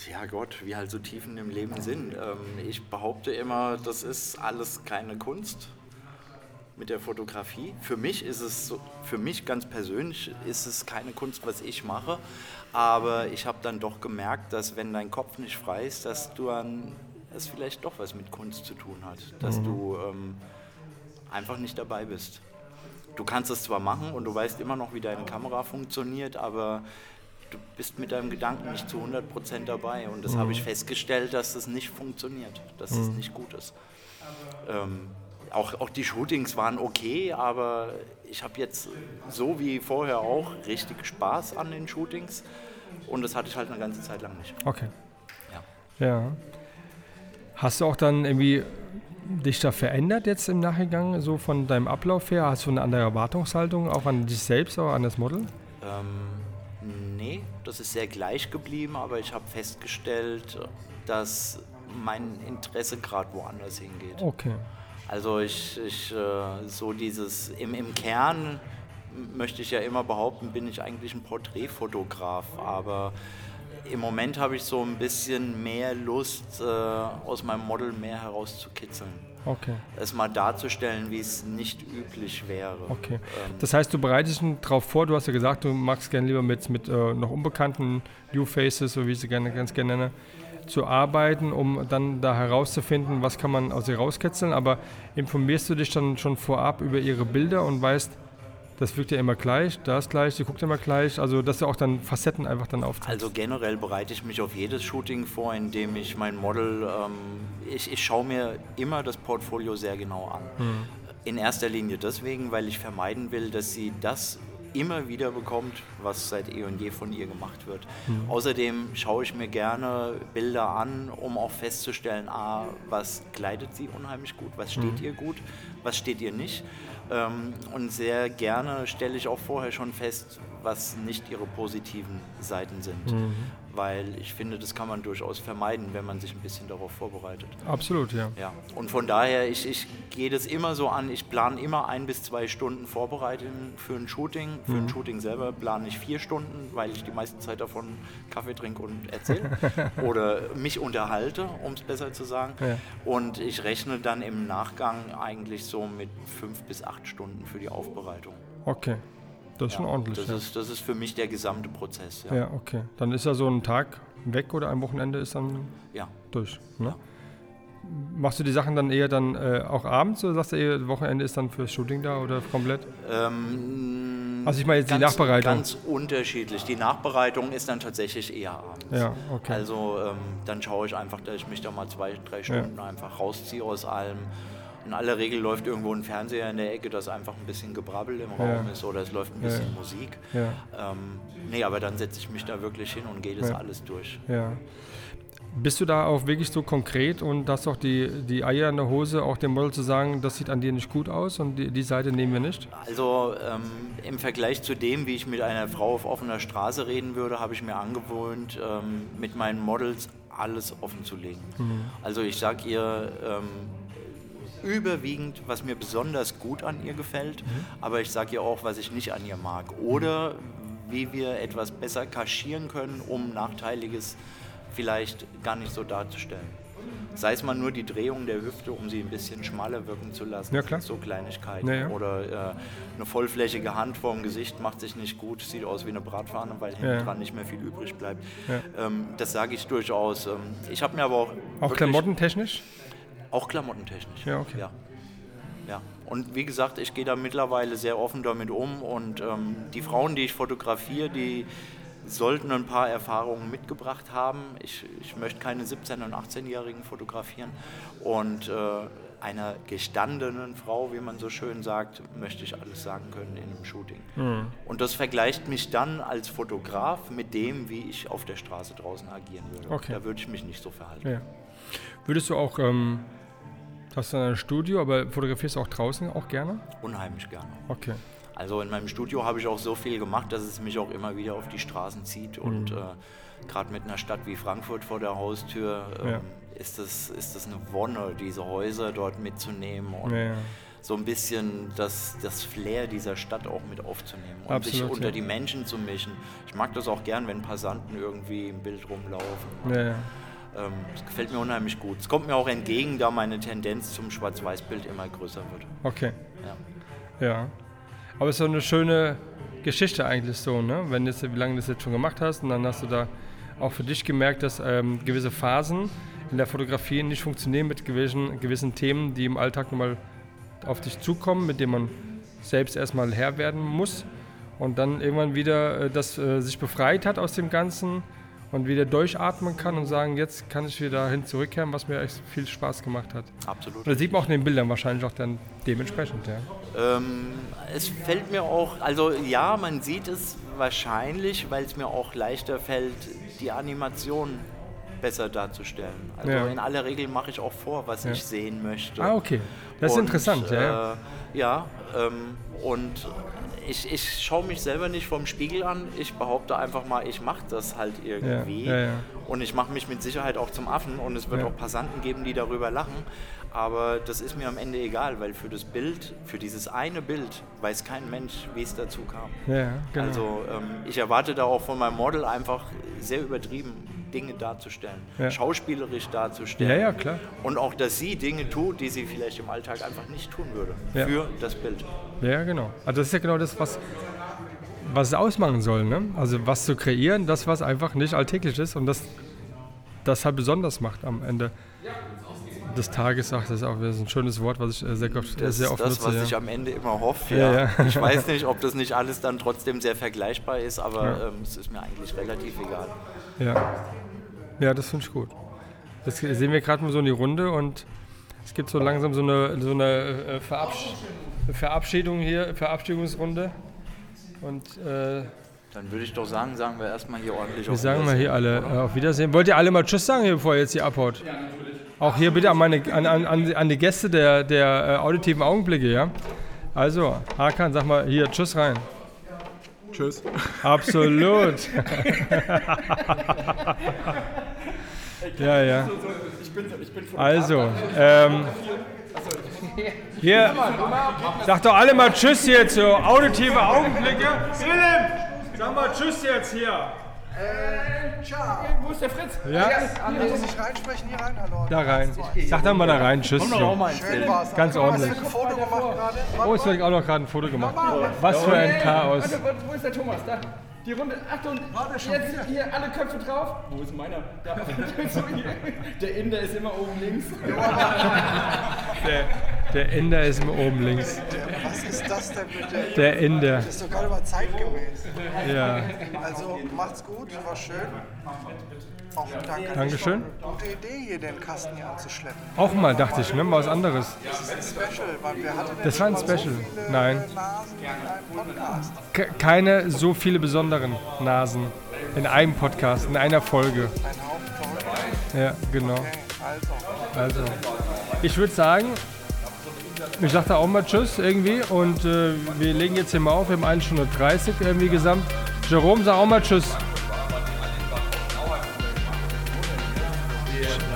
ja Gott, wie halt so Tiefen im Leben sind. Ähm, ich behaupte immer, das ist alles keine Kunst mit der Fotografie. Für mich ist es so, für mich ganz persönlich ist es keine Kunst, was ich mache. Aber ich habe dann doch gemerkt, dass wenn dein Kopf nicht frei ist, dass du dann es vielleicht doch was mit Kunst zu tun hat. Dass du ähm, einfach nicht dabei bist. Du kannst es zwar machen und du weißt immer noch, wie deine Kamera funktioniert, aber du bist mit deinem Gedanken nicht zu 100% dabei. Und das habe ich festgestellt, dass das nicht funktioniert, dass es nicht gut ist. Ähm, auch, auch die Shootings waren okay, aber ich habe jetzt so wie vorher auch richtig Spaß an den Shootings. Und das hatte ich halt eine ganze Zeit lang nicht. Okay. Ja. Ja. Hast du auch dann irgendwie dich da verändert jetzt im Nachgang, so von deinem Ablauf her? Hast du eine andere Erwartungshaltung, auch an dich selbst, auch an das Model? Ähm, nee, das ist sehr gleich geblieben, aber ich habe festgestellt, dass mein Interesse gerade woanders hingeht. Okay. Also ich, ich äh, so dieses im, im Kern möchte ich ja immer behaupten, bin ich eigentlich ein Porträtfotograf, aber im Moment habe ich so ein bisschen mehr Lust, äh, aus meinem Model mehr herauszukitzeln. Okay. Es mal darzustellen, wie es nicht üblich wäre. Okay. Ähm, Das heißt, du bereitest dich darauf vor, du hast ja gesagt, du magst gerne lieber mit, mit äh, noch unbekannten New Faces, so wie ich sie gerne, ganz gerne nenne, zu arbeiten, um dann da herauszufinden, was kann man aus ihr rauskitzeln. Aber informierst du dich dann schon vorab über ihre Bilder und weißt, das wirkt ja immer gleich, das gleich, sie guckt immer gleich, also dass du auch dann Facetten einfach dann aufzeigst. Also generell bereite ich mich auf jedes Shooting vor, indem ich mein Model, ähm, ich, ich schaue mir immer das Portfolio sehr genau an. In erster Linie deswegen, weil ich vermeiden will, dass sie das immer wieder bekommt, was seit eh und je von ihr gemacht wird. Außerdem schaue ich mir gerne Bilder an, um auch festzustellen, a, was kleidet sie unheimlich gut, was steht ihr gut, was steht ihr nicht. Ähm, und sehr gerne stelle ich auch vorher schon fest, was nicht ihre positiven Seiten sind. Weil ich finde, das kann man durchaus vermeiden, wenn man sich ein bisschen darauf vorbereitet. Absolut, ja. Ja, und von daher, ich, ich gehe das immer so an, ich plane immer ein bis zwei Stunden Vorbereitung für ein Shooting. Für ein Shooting selber plane ich vier Stunden, weil ich die meiste Zeit davon Kaffee trinke und erzähle [LAUGHS] oder mich unterhalte, um es besser zu sagen. Ja. Und ich rechne dann im Nachgang eigentlich so mit fünf bis acht Stunden für die Aufbereitung. Okay. Das ist schon Ja, ordentlich. Das, ja. ist, das ist für mich der gesamte Prozess. Ja. ja, okay. Dann ist ja so ein Tag weg oder ein Wochenende ist dann ja. durch. Ne? Machst du die Sachen dann eher dann äh, auch abends oder sagst du eher, Wochenende ist dann fürs Shooting da oder komplett? Ähm, Also ich meine jetzt die ganz, Nachbereitung. Ganz unterschiedlich. Die Nachbereitung ist dann tatsächlich eher abends. Ja, okay. Also ähm, dann schaue ich einfach, dass ich mich da mal zwei, drei Stunden einfach rausziehe aus allem. In aller Regel läuft irgendwo ein Fernseher in der Ecke, dass einfach ein bisschen Gebrabbel im Ja. Raum ist oder es läuft ein Ja. bisschen Musik. Ja. Ähm, nee, aber dann setze ich mich da wirklich hin und gehe das Ja. alles durch. Ja. Bist du da auch wirklich so konkret und hast auch die, die Eier in der Hose, auch dem Model zu sagen, das sieht an dir nicht gut aus und die, die Seite nehmen wir nicht? Also ähm, im Vergleich zu dem, wie ich mit einer Frau auf offener Straße reden würde, habe ich mir angewöhnt, ähm, mit meinen Models alles offen zu legen. Also ich sage ihr ähm, überwiegend, was mir besonders gut an ihr gefällt, aber ich sage ihr auch, was ich nicht an ihr mag. Oder wie wir etwas besser kaschieren können, um Nachteiliges vielleicht gar nicht so darzustellen. Sei es mal nur die Drehung der Hüfte, um sie ein bisschen schmaler wirken zu lassen. Ja, klar. So Kleinigkeiten. Ja, ja. Oder äh, eine vollflächige Hand vorm Gesicht macht sich nicht gut, sieht aus wie eine Bratpfanne, weil hinten Ja. dran nicht mehr viel übrig bleibt. Ähm, das sage ich durchaus. Ähm, ich habe mir aber auch. Auch klamottentechnisch? Auch klamottentechnisch. Ja, okay. Ja. ja. Und wie gesagt, ich gehe da mittlerweile sehr offen damit um und ähm, die Frauen, die ich fotografiere, die sollten ein paar Erfahrungen mitgebracht haben. Ich, ich möchte keine 17- und 18-Jährigen fotografieren und äh, einer gestandenen Frau, wie man so schön sagt, möchte ich alles sagen können in einem Shooting. Und das vergleicht mich dann als Fotograf mit dem, wie ich auf der Straße draußen agieren würde. Okay. Da würde ich mich nicht so verhalten. Ja. Würdest du auch, ähm, hast du ein Studio, aber fotografierst du auch draußen auch gerne? Unheimlich gerne. Okay. Also in meinem Studio habe ich auch so viel gemacht, dass es mich auch immer wieder auf die Straßen zieht. Mhm. Und äh, gerade mit einer Stadt wie Frankfurt vor der Haustür ähm, Ja. ist, das, ist das eine Wonne, diese Häuser dort mitzunehmen und Ja, ja. so ein bisschen das, das Flair dieser Stadt auch mit aufzunehmen und sich Absolut, unter ja. die Menschen zu mischen. Ich mag das auch gern, wenn Passanten irgendwie im Bild rumlaufen. Ja. Ähm, das gefällt mir unheimlich gut. Es kommt mir auch entgegen, da meine Tendenz zum Schwarz-Weiß-Bild immer größer wird. Okay. Ja. Ja. Aber es ist so eine schöne Geschichte eigentlich so, ne? Wenn du jetzt, wie lange du das jetzt schon gemacht hast und dann hast du da auch für dich gemerkt, dass ähm, gewisse Phasen in der Fotografie nicht funktionieren mit gewissen, gewissen Themen, die im Alltag nun mal auf dich zukommen, mit denen man selbst erstmal Herr werden muss und dann irgendwann wieder äh, das äh, sich befreit hat aus dem Ganzen und wieder durchatmen kann und sagen, jetzt kann ich wieder hin zurückkehren, was mir echt viel Spaß gemacht hat. Absolut. Und das sieht man auch in den Bildern wahrscheinlich auch dann dementsprechend, ja. Ähm, es fällt mir auch, also ja, man sieht es wahrscheinlich, weil es mir auch leichter fällt, die Animation besser darzustellen. Also Ja. in aller Regel mache ich auch vor, was Ja. ich sehen möchte. Ah, okay. Das ist Und, interessant, ja. ja. Äh, ja, ähm, und ich, ich schaue mich selber nicht vom Spiegel an. Ich behaupte einfach mal, ich mache das halt irgendwie. Ja, ja, ja. Und ich mache mich mit Sicherheit auch zum Affen und es wird auch Passanten geben, die darüber lachen. Aber das ist mir am Ende egal, weil für das Bild, für dieses eine Bild, weiß kein Mensch, wie es dazu kam. Ja, genau. Also ähm, ich erwarte da auch von meinem Model einfach sehr übertrieben Dinge darzustellen, Ja. schauspielerisch darzustellen. Ja, ja, klar. Und auch, dass sie Dinge tut, die sie vielleicht im Alltag einfach nicht tun würde. Ja. Für das Bild. Ja, genau. Also das ist ja genau das, was, was es ausmachen soll. Ne? Also was zu kreieren, das, was einfach nicht alltäglich ist und das, das halt besonders macht am Ende des Tages. Ach, das ist auch wieder so ein schönes Wort, was ich äh, sehr oft, Das sehr ist oft das, nutze. was ja. ich am Ende immer hoffe. Ja, Ja, ja. Ich [LAUGHS] weiß nicht, ob das nicht alles dann trotzdem sehr vergleichbar ist, aber ähm, es ist mir eigentlich relativ egal. Ja, ja das finde ich gut. Das sehen wir gerade mal so in die Runde und es gibt so langsam so eine, so eine äh, Verabsch Verabschiedung hier, Verabschiedungsrunde. Und äh, Dann würde ich doch sagen, sagen wir erstmal hier ordentlich wir auf sagen mal hier Wiedersehen. alle äh, auf Wiedersehen. Wollt ihr alle mal Tschüss sagen, hier, bevor ihr jetzt hier abhaut? Ja, natürlich. Auch hier bitte an, meine, an, an, an an die Gäste der, der äh, auditiven Augenblicke, ja? Also, Hakan, sag mal hier Tschüss rein. Tschüss. Absolut. [LAUGHS] ja, ja. Also, ähm, hier, sag doch alle mal Tschüss jetzt, so auditive Augenblicke. Philipp, sag mal Tschüss jetzt hier. Ciao. Wo ist der Fritz? Ja, Muss ich reinsprechen hier rein? Hallo. da rein. Sag dann mal da rein, Tschüss. So. Schön war's. Ganz ordentlich. Hast du ein Foto gemacht gerade? Oh, jetzt wird auch noch gerade ein Foto gemacht. Was für ein Chaos. Wo ist der Thomas? Da. Die Runde. Achtung, jetzt hier alle Köpfe drauf. Wo ist meiner? Da. [LAUGHS] Der Inder ist immer oben links. [LAUGHS] Der, der Inder ist immer oben links. Was ist das denn bitte? Der Inder. Das ist doch gerade mal zeitgemäß. Ja. Also macht's gut, war schön. Auch danke. Dankeschön. Gute Idee hier, den Kasten hier anzuschleppen. Auch mal dachte ich, ne? Mal was anderes. Das ist ein Special, weil wir hatten Das war ein Special. So viele Nein. Nasen in einem Podcast. Ke- keine so viele besonderen Nasen in einem Podcast, in einer Folge. Ein verrückt. Ja, genau. Okay, also. Also, ich würde sagen, ich sage da auch mal Tschüss irgendwie und äh, wir legen jetzt hier mal auf. Wir haben 1 Stunde 30 irgendwie gesamt. Jerome, sag auch mal Tschüss.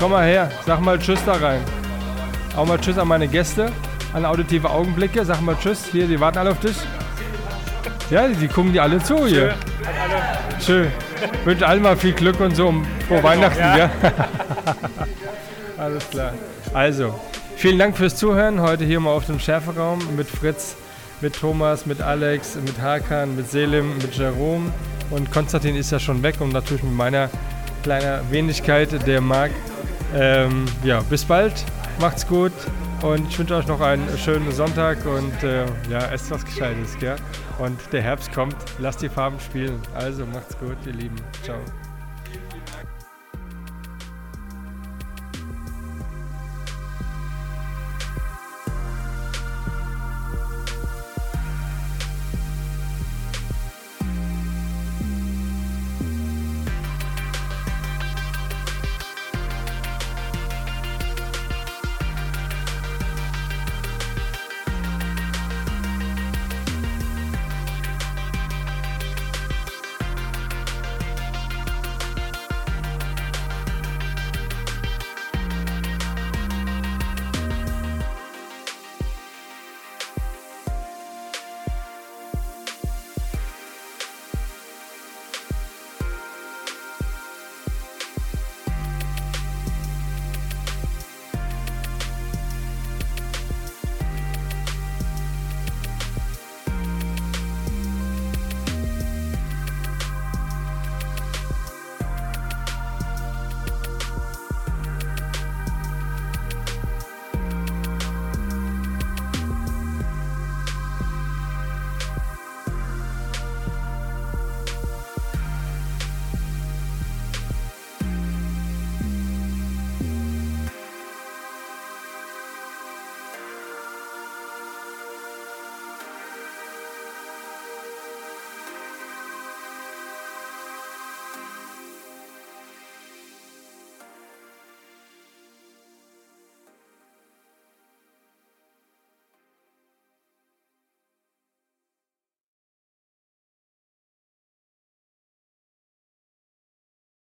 Komm mal her, sag mal Tschüss da rein. Auch mal Tschüss an meine Gäste, an auditive Augenblicke. Sag mal Tschüss. Hier, die warten alle auf dich. Ja, die gucken dir alle zu hier. Schön. Wünsche allen mal viel Glück und so um frohe Weihnachten. Ja. [LAUGHS] Alles klar. Also, vielen Dank fürs Zuhören. Heute hier mal auf dem Schärferaum mit Fritz, mit Thomas, mit Alex, mit Hakan, mit Selim, mit Jerome. Und Konstantin ist ja schon weg und natürlich mit meiner kleinen Wenigkeit, der Marc. Ähm, ja, bis bald. Macht's gut. Und ich wünsche euch noch einen schönen Sonntag und äh, ja, esst was Gescheites, gell? Und der Herbst kommt, lasst die Farben spielen. Also macht's gut, ihr Lieben. Ciao.